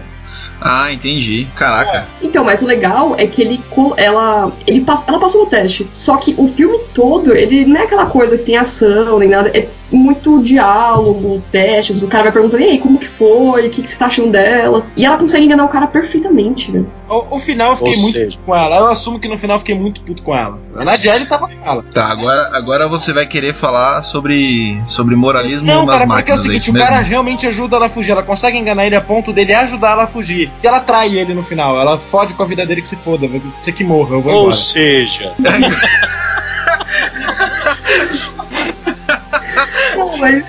[SPEAKER 2] Ah, entendi. Caraca.
[SPEAKER 1] Então, mas o legal é que ele ela ele ela passou no teste. Só que o filme todo, ele não é aquela coisa que tem ação nem nada, é muito diálogo, testes, o cara vai perguntando, e aí, como que foi? O que, que você tá achando dela? E ela consegue enganar o cara perfeitamente, né?
[SPEAKER 3] O, o final eu fiquei
[SPEAKER 4] Ou
[SPEAKER 3] muito
[SPEAKER 4] seja-
[SPEAKER 3] puto com ela. Eu assumo que no final eu fiquei muito puto com ela. A Nadiele tava com ela.
[SPEAKER 2] Tá, agora, agora você vai querer falar sobre, sobre moralismo
[SPEAKER 3] Não,
[SPEAKER 2] nas
[SPEAKER 3] cara, porque é o
[SPEAKER 2] máquinas.
[SPEAKER 3] seguinte, o
[SPEAKER 2] mesmo?
[SPEAKER 3] cara realmente ajuda ela a fugir. Ela consegue enganar ele a ponto dele ajudar ela a fugir. Se ela trai ele no final, ela fode com a vida dele que se foda. Você que morra, eu vou
[SPEAKER 4] Ou
[SPEAKER 3] embora.
[SPEAKER 4] seja,
[SPEAKER 1] mas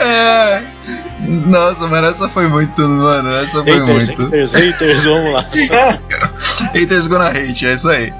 [SPEAKER 2] É. Nossa, mas essa foi muito, mano. Essa foi
[SPEAKER 4] haters,
[SPEAKER 2] muito.
[SPEAKER 4] haters, haters, vamos lá.
[SPEAKER 2] Haters gonna hate, é isso aí.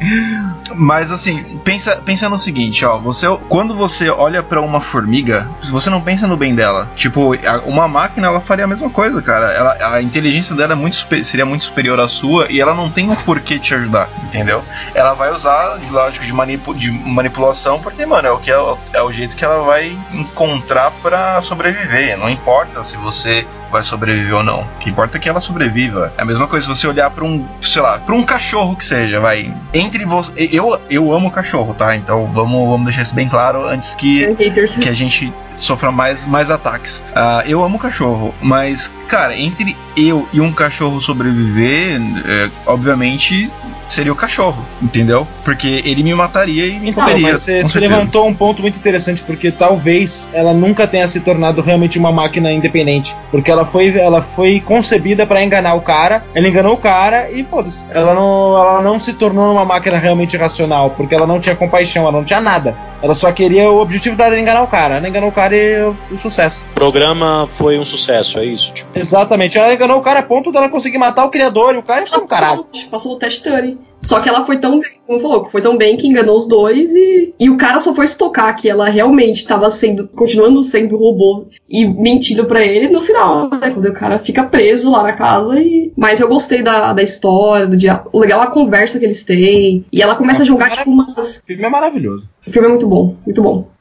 [SPEAKER 2] Mas assim, pensa, pensa no seguinte, ó, você quando você olha pra uma formiga, você não pensa no bem dela. Tipo, uma máquina ela faria a mesma coisa, cara. Ela, a inteligência dela é muito seria muito superior à sua e ela não tem um porquê te ajudar, entendeu? Ela vai usar lógico de, manipu- de manipulação porque, mano, é o que é, o- é o jeito que ela vai encontrar pra sobreviver. Não importa se você vai sobreviver ou não. O que importa é que ela sobreviva. É a mesma coisa se você olhar pra um, sei lá, pra um cachorro que seja, vai. Entre você. Eu, eu amo cachorro, tá? Então vamos, vamos deixar isso bem claro antes que que a gente sofra mais, mais ataques. Ah, eu amo cachorro, mas, cara, entre eu e um cachorro sobreviver, é, obviamente seria o cachorro, entendeu? Porque ele me mataria e me
[SPEAKER 3] Então,
[SPEAKER 2] comeria.
[SPEAKER 3] mas você, você levantou um ponto muito interessante, porque talvez ela nunca tenha se tornado realmente uma máquina independente. Porque ela foi, ela foi concebida pra enganar o cara, ela enganou o cara e foda-se. Ela não, ela não se tornou uma máquina realmente racional, porque ela não tinha compaixão, ela não tinha nada. Ela só queria, o objetivo dela era enganar o cara. Ela enganou o cara o, o sucesso.
[SPEAKER 4] O programa foi um sucesso, é isso? Tipo,
[SPEAKER 3] Exatamente, ela enganou o cara a ponto dela conseguir matar o criador e o cara foi um caralho.
[SPEAKER 1] Passou, no teste Turing. Só que ela foi tão bem, como falou, foi tão bem que enganou os dois e, e o cara só foi estocar que ela realmente estava sendo, continuando sendo robô e mentindo pra ele no final, né? Quando o cara fica preso lá na casa e. Mas eu gostei da, da história, do dia. O legal é a conversa que eles têm. E ela começa a jogar, tipo, umas.
[SPEAKER 3] O filme é maravilhoso.
[SPEAKER 1] O filme é muito bom, muito bom.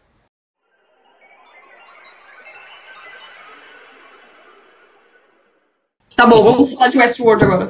[SPEAKER 1] Tá bom, vamos falar de Westworld agora.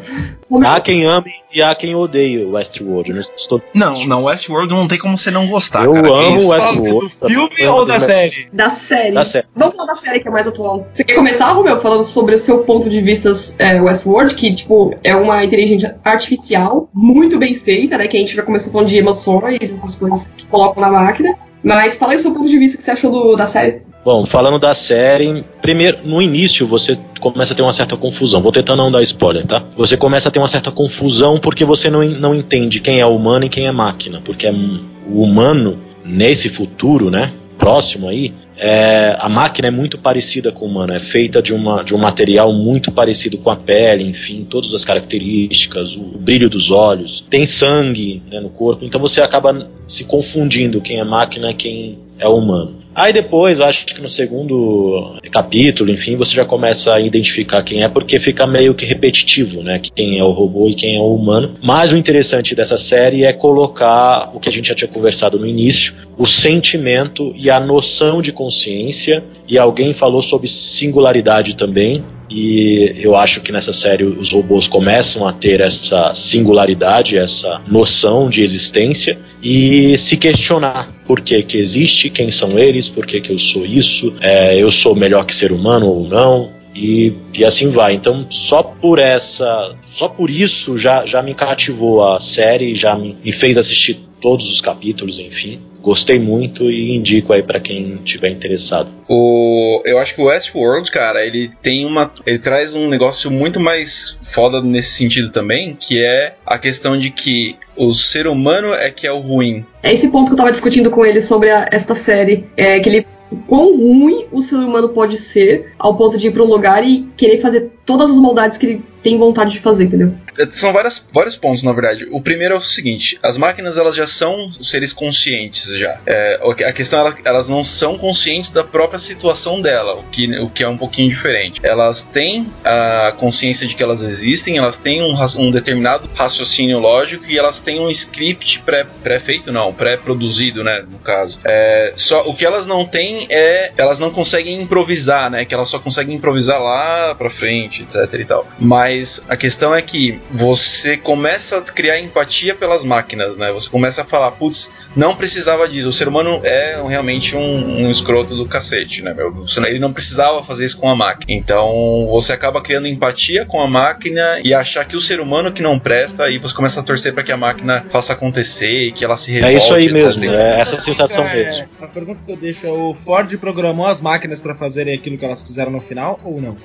[SPEAKER 4] Há quem ame e há quem odeie o Westworld. Não estou...
[SPEAKER 2] Não, não, Westworld não tem como você não gostar,
[SPEAKER 4] Eu
[SPEAKER 2] cara.
[SPEAKER 4] amo? Westworld.
[SPEAKER 3] Do filme ou da série?
[SPEAKER 1] Da série.
[SPEAKER 4] Da série.
[SPEAKER 1] Vamos falar da série que é mais atual. Você quer começar, Romeu, falando sobre o seu ponto de vista é, Westworld, que, tipo, é uma inteligência artificial muito bem feita, né? Que a gente já começou falando de emoções, essas coisas que colocam na máquina. Mas fala aí o seu ponto de vista que você achou do- da série.
[SPEAKER 4] Bom, falando da série, primeiro, no início você começa a ter uma certa confusão. Vou tentar não dar spoiler, tá? Você começa a ter uma certa confusão porque você não, não entende quem é humano e quem é máquina. Porque é o humano, nesse futuro, né? Próximo aí, é, a máquina é muito parecida com o humano, é feita de, uma, de um material muito parecido com a pele, enfim, todas as características, o, o brilho dos olhos, tem sangue né, no corpo, então você acaba se confundindo quem é máquina e quem é humano. Aí depois, eu acho que no segundo capítulo, enfim, você já começa a identificar quem é, porque fica meio que repetitivo, né? Quem é o robô e quem é o humano. Mas o interessante dessa série é colocar o que a gente já tinha conversado no início, o sentimento e a noção de consciência. E alguém falou sobre singularidade também. E eu acho que nessa série os robôs começam a ter essa singularidade, essa noção de existência e se questionar por que que existe, quem são eles, por que que eu sou isso, é, eu sou melhor que ser humano ou não. E, e assim vai. Então, só por essa. Só por isso já, já me cativou a série, já me, me fez assistir todos os capítulos, enfim. Gostei muito e indico aí pra quem tiver interessado.
[SPEAKER 2] O, eu acho que o Westworld, cara, ele tem uma. Ele traz um negócio muito mais foda nesse sentido também, que é a questão de que o ser humano é que é o ruim.
[SPEAKER 1] É esse ponto que eu tava discutindo com ele sobre a- esta série. É que ele. o Quão ruim o ser humano pode ser ao ponto de ir pra um lugar e querer fazer todas as maldades que ele tem vontade de fazer, entendeu?
[SPEAKER 2] É, São várias, vários pontos, na verdade. O primeiro é o seguinte: as máquinas elas já são seres conscientes já. É, a questão é elas não são conscientes da própria situação dela, o que, o que é um pouquinho diferente. Elas têm a consciência de que elas existem, elas têm um, um determinado raciocínio lógico e elas têm um script pré- pré-feito, não, pré-produzido, né, no caso. É, só o que elas não têm é elas não conseguem improvisar, né, que elas só conseguem improvisar lá pra frente, etc e tal. Mas a questão é que você começa a criar empatia pelas máquinas, né? Você começa a falar, putz, não precisava disso. O ser humano é realmente um, um escroto do cacete, né, meu? Ele não precisava fazer isso com a máquina. Então você acaba criando empatia com a máquina e achar que o ser humano que não presta, e você começa a torcer pra que a máquina faça acontecer e que ela se
[SPEAKER 4] É
[SPEAKER 2] revolte.
[SPEAKER 4] isso aí mesmo, é essa sensação
[SPEAKER 8] É,
[SPEAKER 4] mesmo.
[SPEAKER 8] A pergunta que eu deixo é: o Ford programou as máquinas pra fazerem aquilo que elas fizeram no final ou não?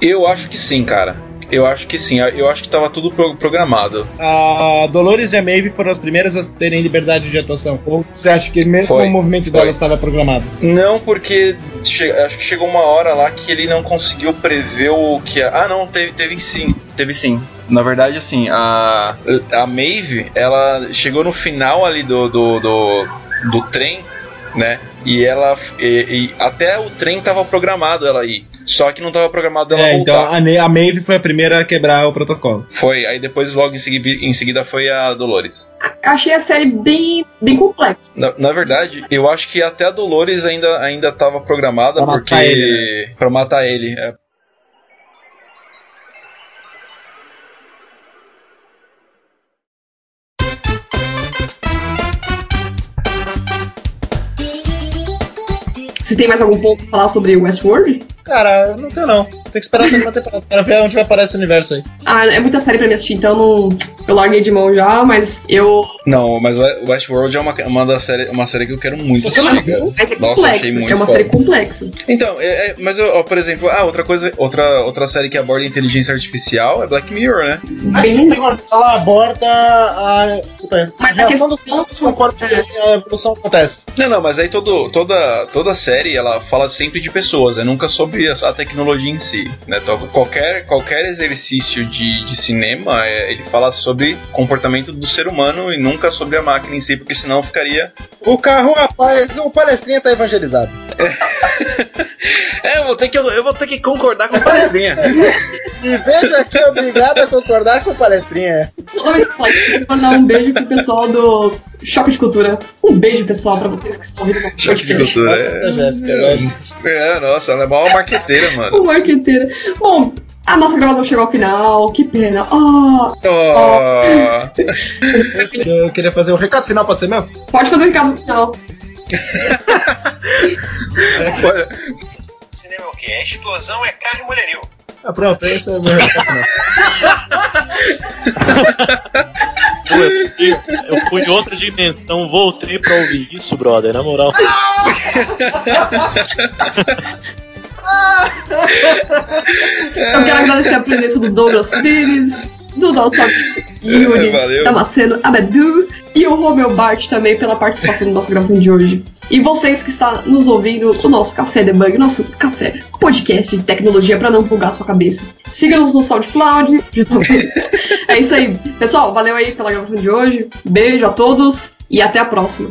[SPEAKER 2] Eu acho que sim, cara. Eu acho que sim. Eu acho que tava tudo pro- programado.
[SPEAKER 8] A Dolores e a Maeve foram as primeiras a terem liberdade de atuação. Ou você acha que mesmo
[SPEAKER 2] Foi,
[SPEAKER 8] o movimento
[SPEAKER 2] foi.
[SPEAKER 8] delas estava programado?
[SPEAKER 2] Não, porque acho que chegou uma hora lá que ele não conseguiu prever o que. Ah, não, teve, teve sim. Teve sim. Na verdade, assim, a, a Maeve, ela chegou no final ali do, do, do, do trem, né? E ela. E, e até o trem tava programado ela ir. Só que não tava programado ela
[SPEAKER 8] É,
[SPEAKER 2] voltar.
[SPEAKER 8] então a, a Maeve foi a primeira a quebrar o protocolo.
[SPEAKER 2] Foi, aí depois, logo em seguida, em seguida, foi a Dolores.
[SPEAKER 1] Achei a série bem, bem complexa.
[SPEAKER 2] Na, na verdade, eu acho que até a Dolores ainda, ainda tava programada
[SPEAKER 8] Pra matar
[SPEAKER 2] porque.
[SPEAKER 8] ele,
[SPEAKER 2] Pra matar ele. é.
[SPEAKER 1] Se tem mais algum ponto pra falar sobre Westworld?
[SPEAKER 8] Cara, não tenho não. Tem que esperar a segunda temporada para ver onde vai aparecer esse universo aí.
[SPEAKER 1] Ah, é muita série pra mim assistir, então não, eu larguei de mão já, mas eu.
[SPEAKER 2] Não, mas o Westworld é uma, uma, da série, uma série que eu quero muito
[SPEAKER 1] não
[SPEAKER 2] assistir.
[SPEAKER 1] Mas é
[SPEAKER 2] Nossa,
[SPEAKER 1] complexa.
[SPEAKER 2] achei muito
[SPEAKER 1] é uma
[SPEAKER 2] foda.
[SPEAKER 1] série complexa.
[SPEAKER 2] Então, é- é- mas eu, ó, por exemplo, ah, outra coisa, outra, outra série que aborda inteligência artificial é Black Mirror, né?
[SPEAKER 1] Bem
[SPEAKER 8] Ela aborda a, puta,
[SPEAKER 1] Mas
[SPEAKER 8] a
[SPEAKER 1] a
[SPEAKER 8] reação dos
[SPEAKER 1] questão-
[SPEAKER 8] corpos conforme a evolução acontece.
[SPEAKER 2] Não, não, mas aí todo, toda, toda série ela fala sempre de pessoas, é nunca sobre a, a tecnologia em si. Né? Então, qualquer, qualquer exercício de, de cinema, é, ele fala sobre comportamento do ser humano e nunca sobre a máquina em si, porque senão ficaria.
[SPEAKER 3] O carro, rapaz, o palestrinha tá evangelizado.
[SPEAKER 2] É, vou ter que, eu vou ter que concordar com a palestrinha.
[SPEAKER 3] E veja aqui, obrigado a concordar com o palestrinha.
[SPEAKER 1] Mandar um beijo pro pessoal do Choque de Cultura. Um beijo, pessoal, pra vocês que estão ouvindo o nosso
[SPEAKER 2] Choque de cultura. É,
[SPEAKER 8] Jéssica, né?
[SPEAKER 2] é, nossa, ela é maior marqueteira, mano.
[SPEAKER 1] O marqueteiro. Bom, a nossa gravação chegou ao final. Que pena. Ah,
[SPEAKER 2] Oh,
[SPEAKER 8] Eu queria fazer o recado final, pode ser meu?
[SPEAKER 1] pode fazer o recado no final.
[SPEAKER 5] Cinema é o quê? A explosão é carne e mulherio.
[SPEAKER 8] Ah, pronto, esse é o meu
[SPEAKER 4] fui, eu fui em outra dimensão, voltei pra ouvir isso, brother, na moral.
[SPEAKER 1] Eu quero agradecer a presença do Douglas Pires, do nosso amigo Yuri
[SPEAKER 2] Valeu.
[SPEAKER 1] Damasceno Abedu e o Romeu Bart também pela participação na nossa gravação de hoje. E vocês que estão nos ouvindo, o nosso Café Debug, o nosso café podcast de tecnologia para não bugar sua cabeça. Siga-nos no SoundCloud. é isso aí. Pessoal, valeu aí pela gravação de hoje. Beijo a todos e até a próxima.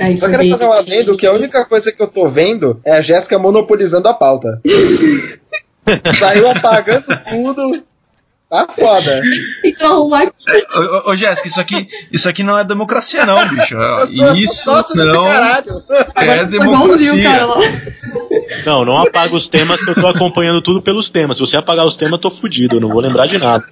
[SPEAKER 1] É isso
[SPEAKER 3] Só quero fazer um adendo que a única coisa que eu tô vendo é a Jéssica monopolizando a pauta. Saiu apagando tudo. Tá foda.
[SPEAKER 1] Então,
[SPEAKER 2] Ô, Jéssica, isso aqui, isso aqui não é democracia, não, bicho.
[SPEAKER 3] Eu sou,
[SPEAKER 2] Isso não é
[SPEAKER 1] cara
[SPEAKER 2] democracia.
[SPEAKER 4] Não, não apaga os temas que eu tô acompanhando tudo pelos temas. Se você apagar os temas, eu tô fudido, eu não vou lembrar de nada.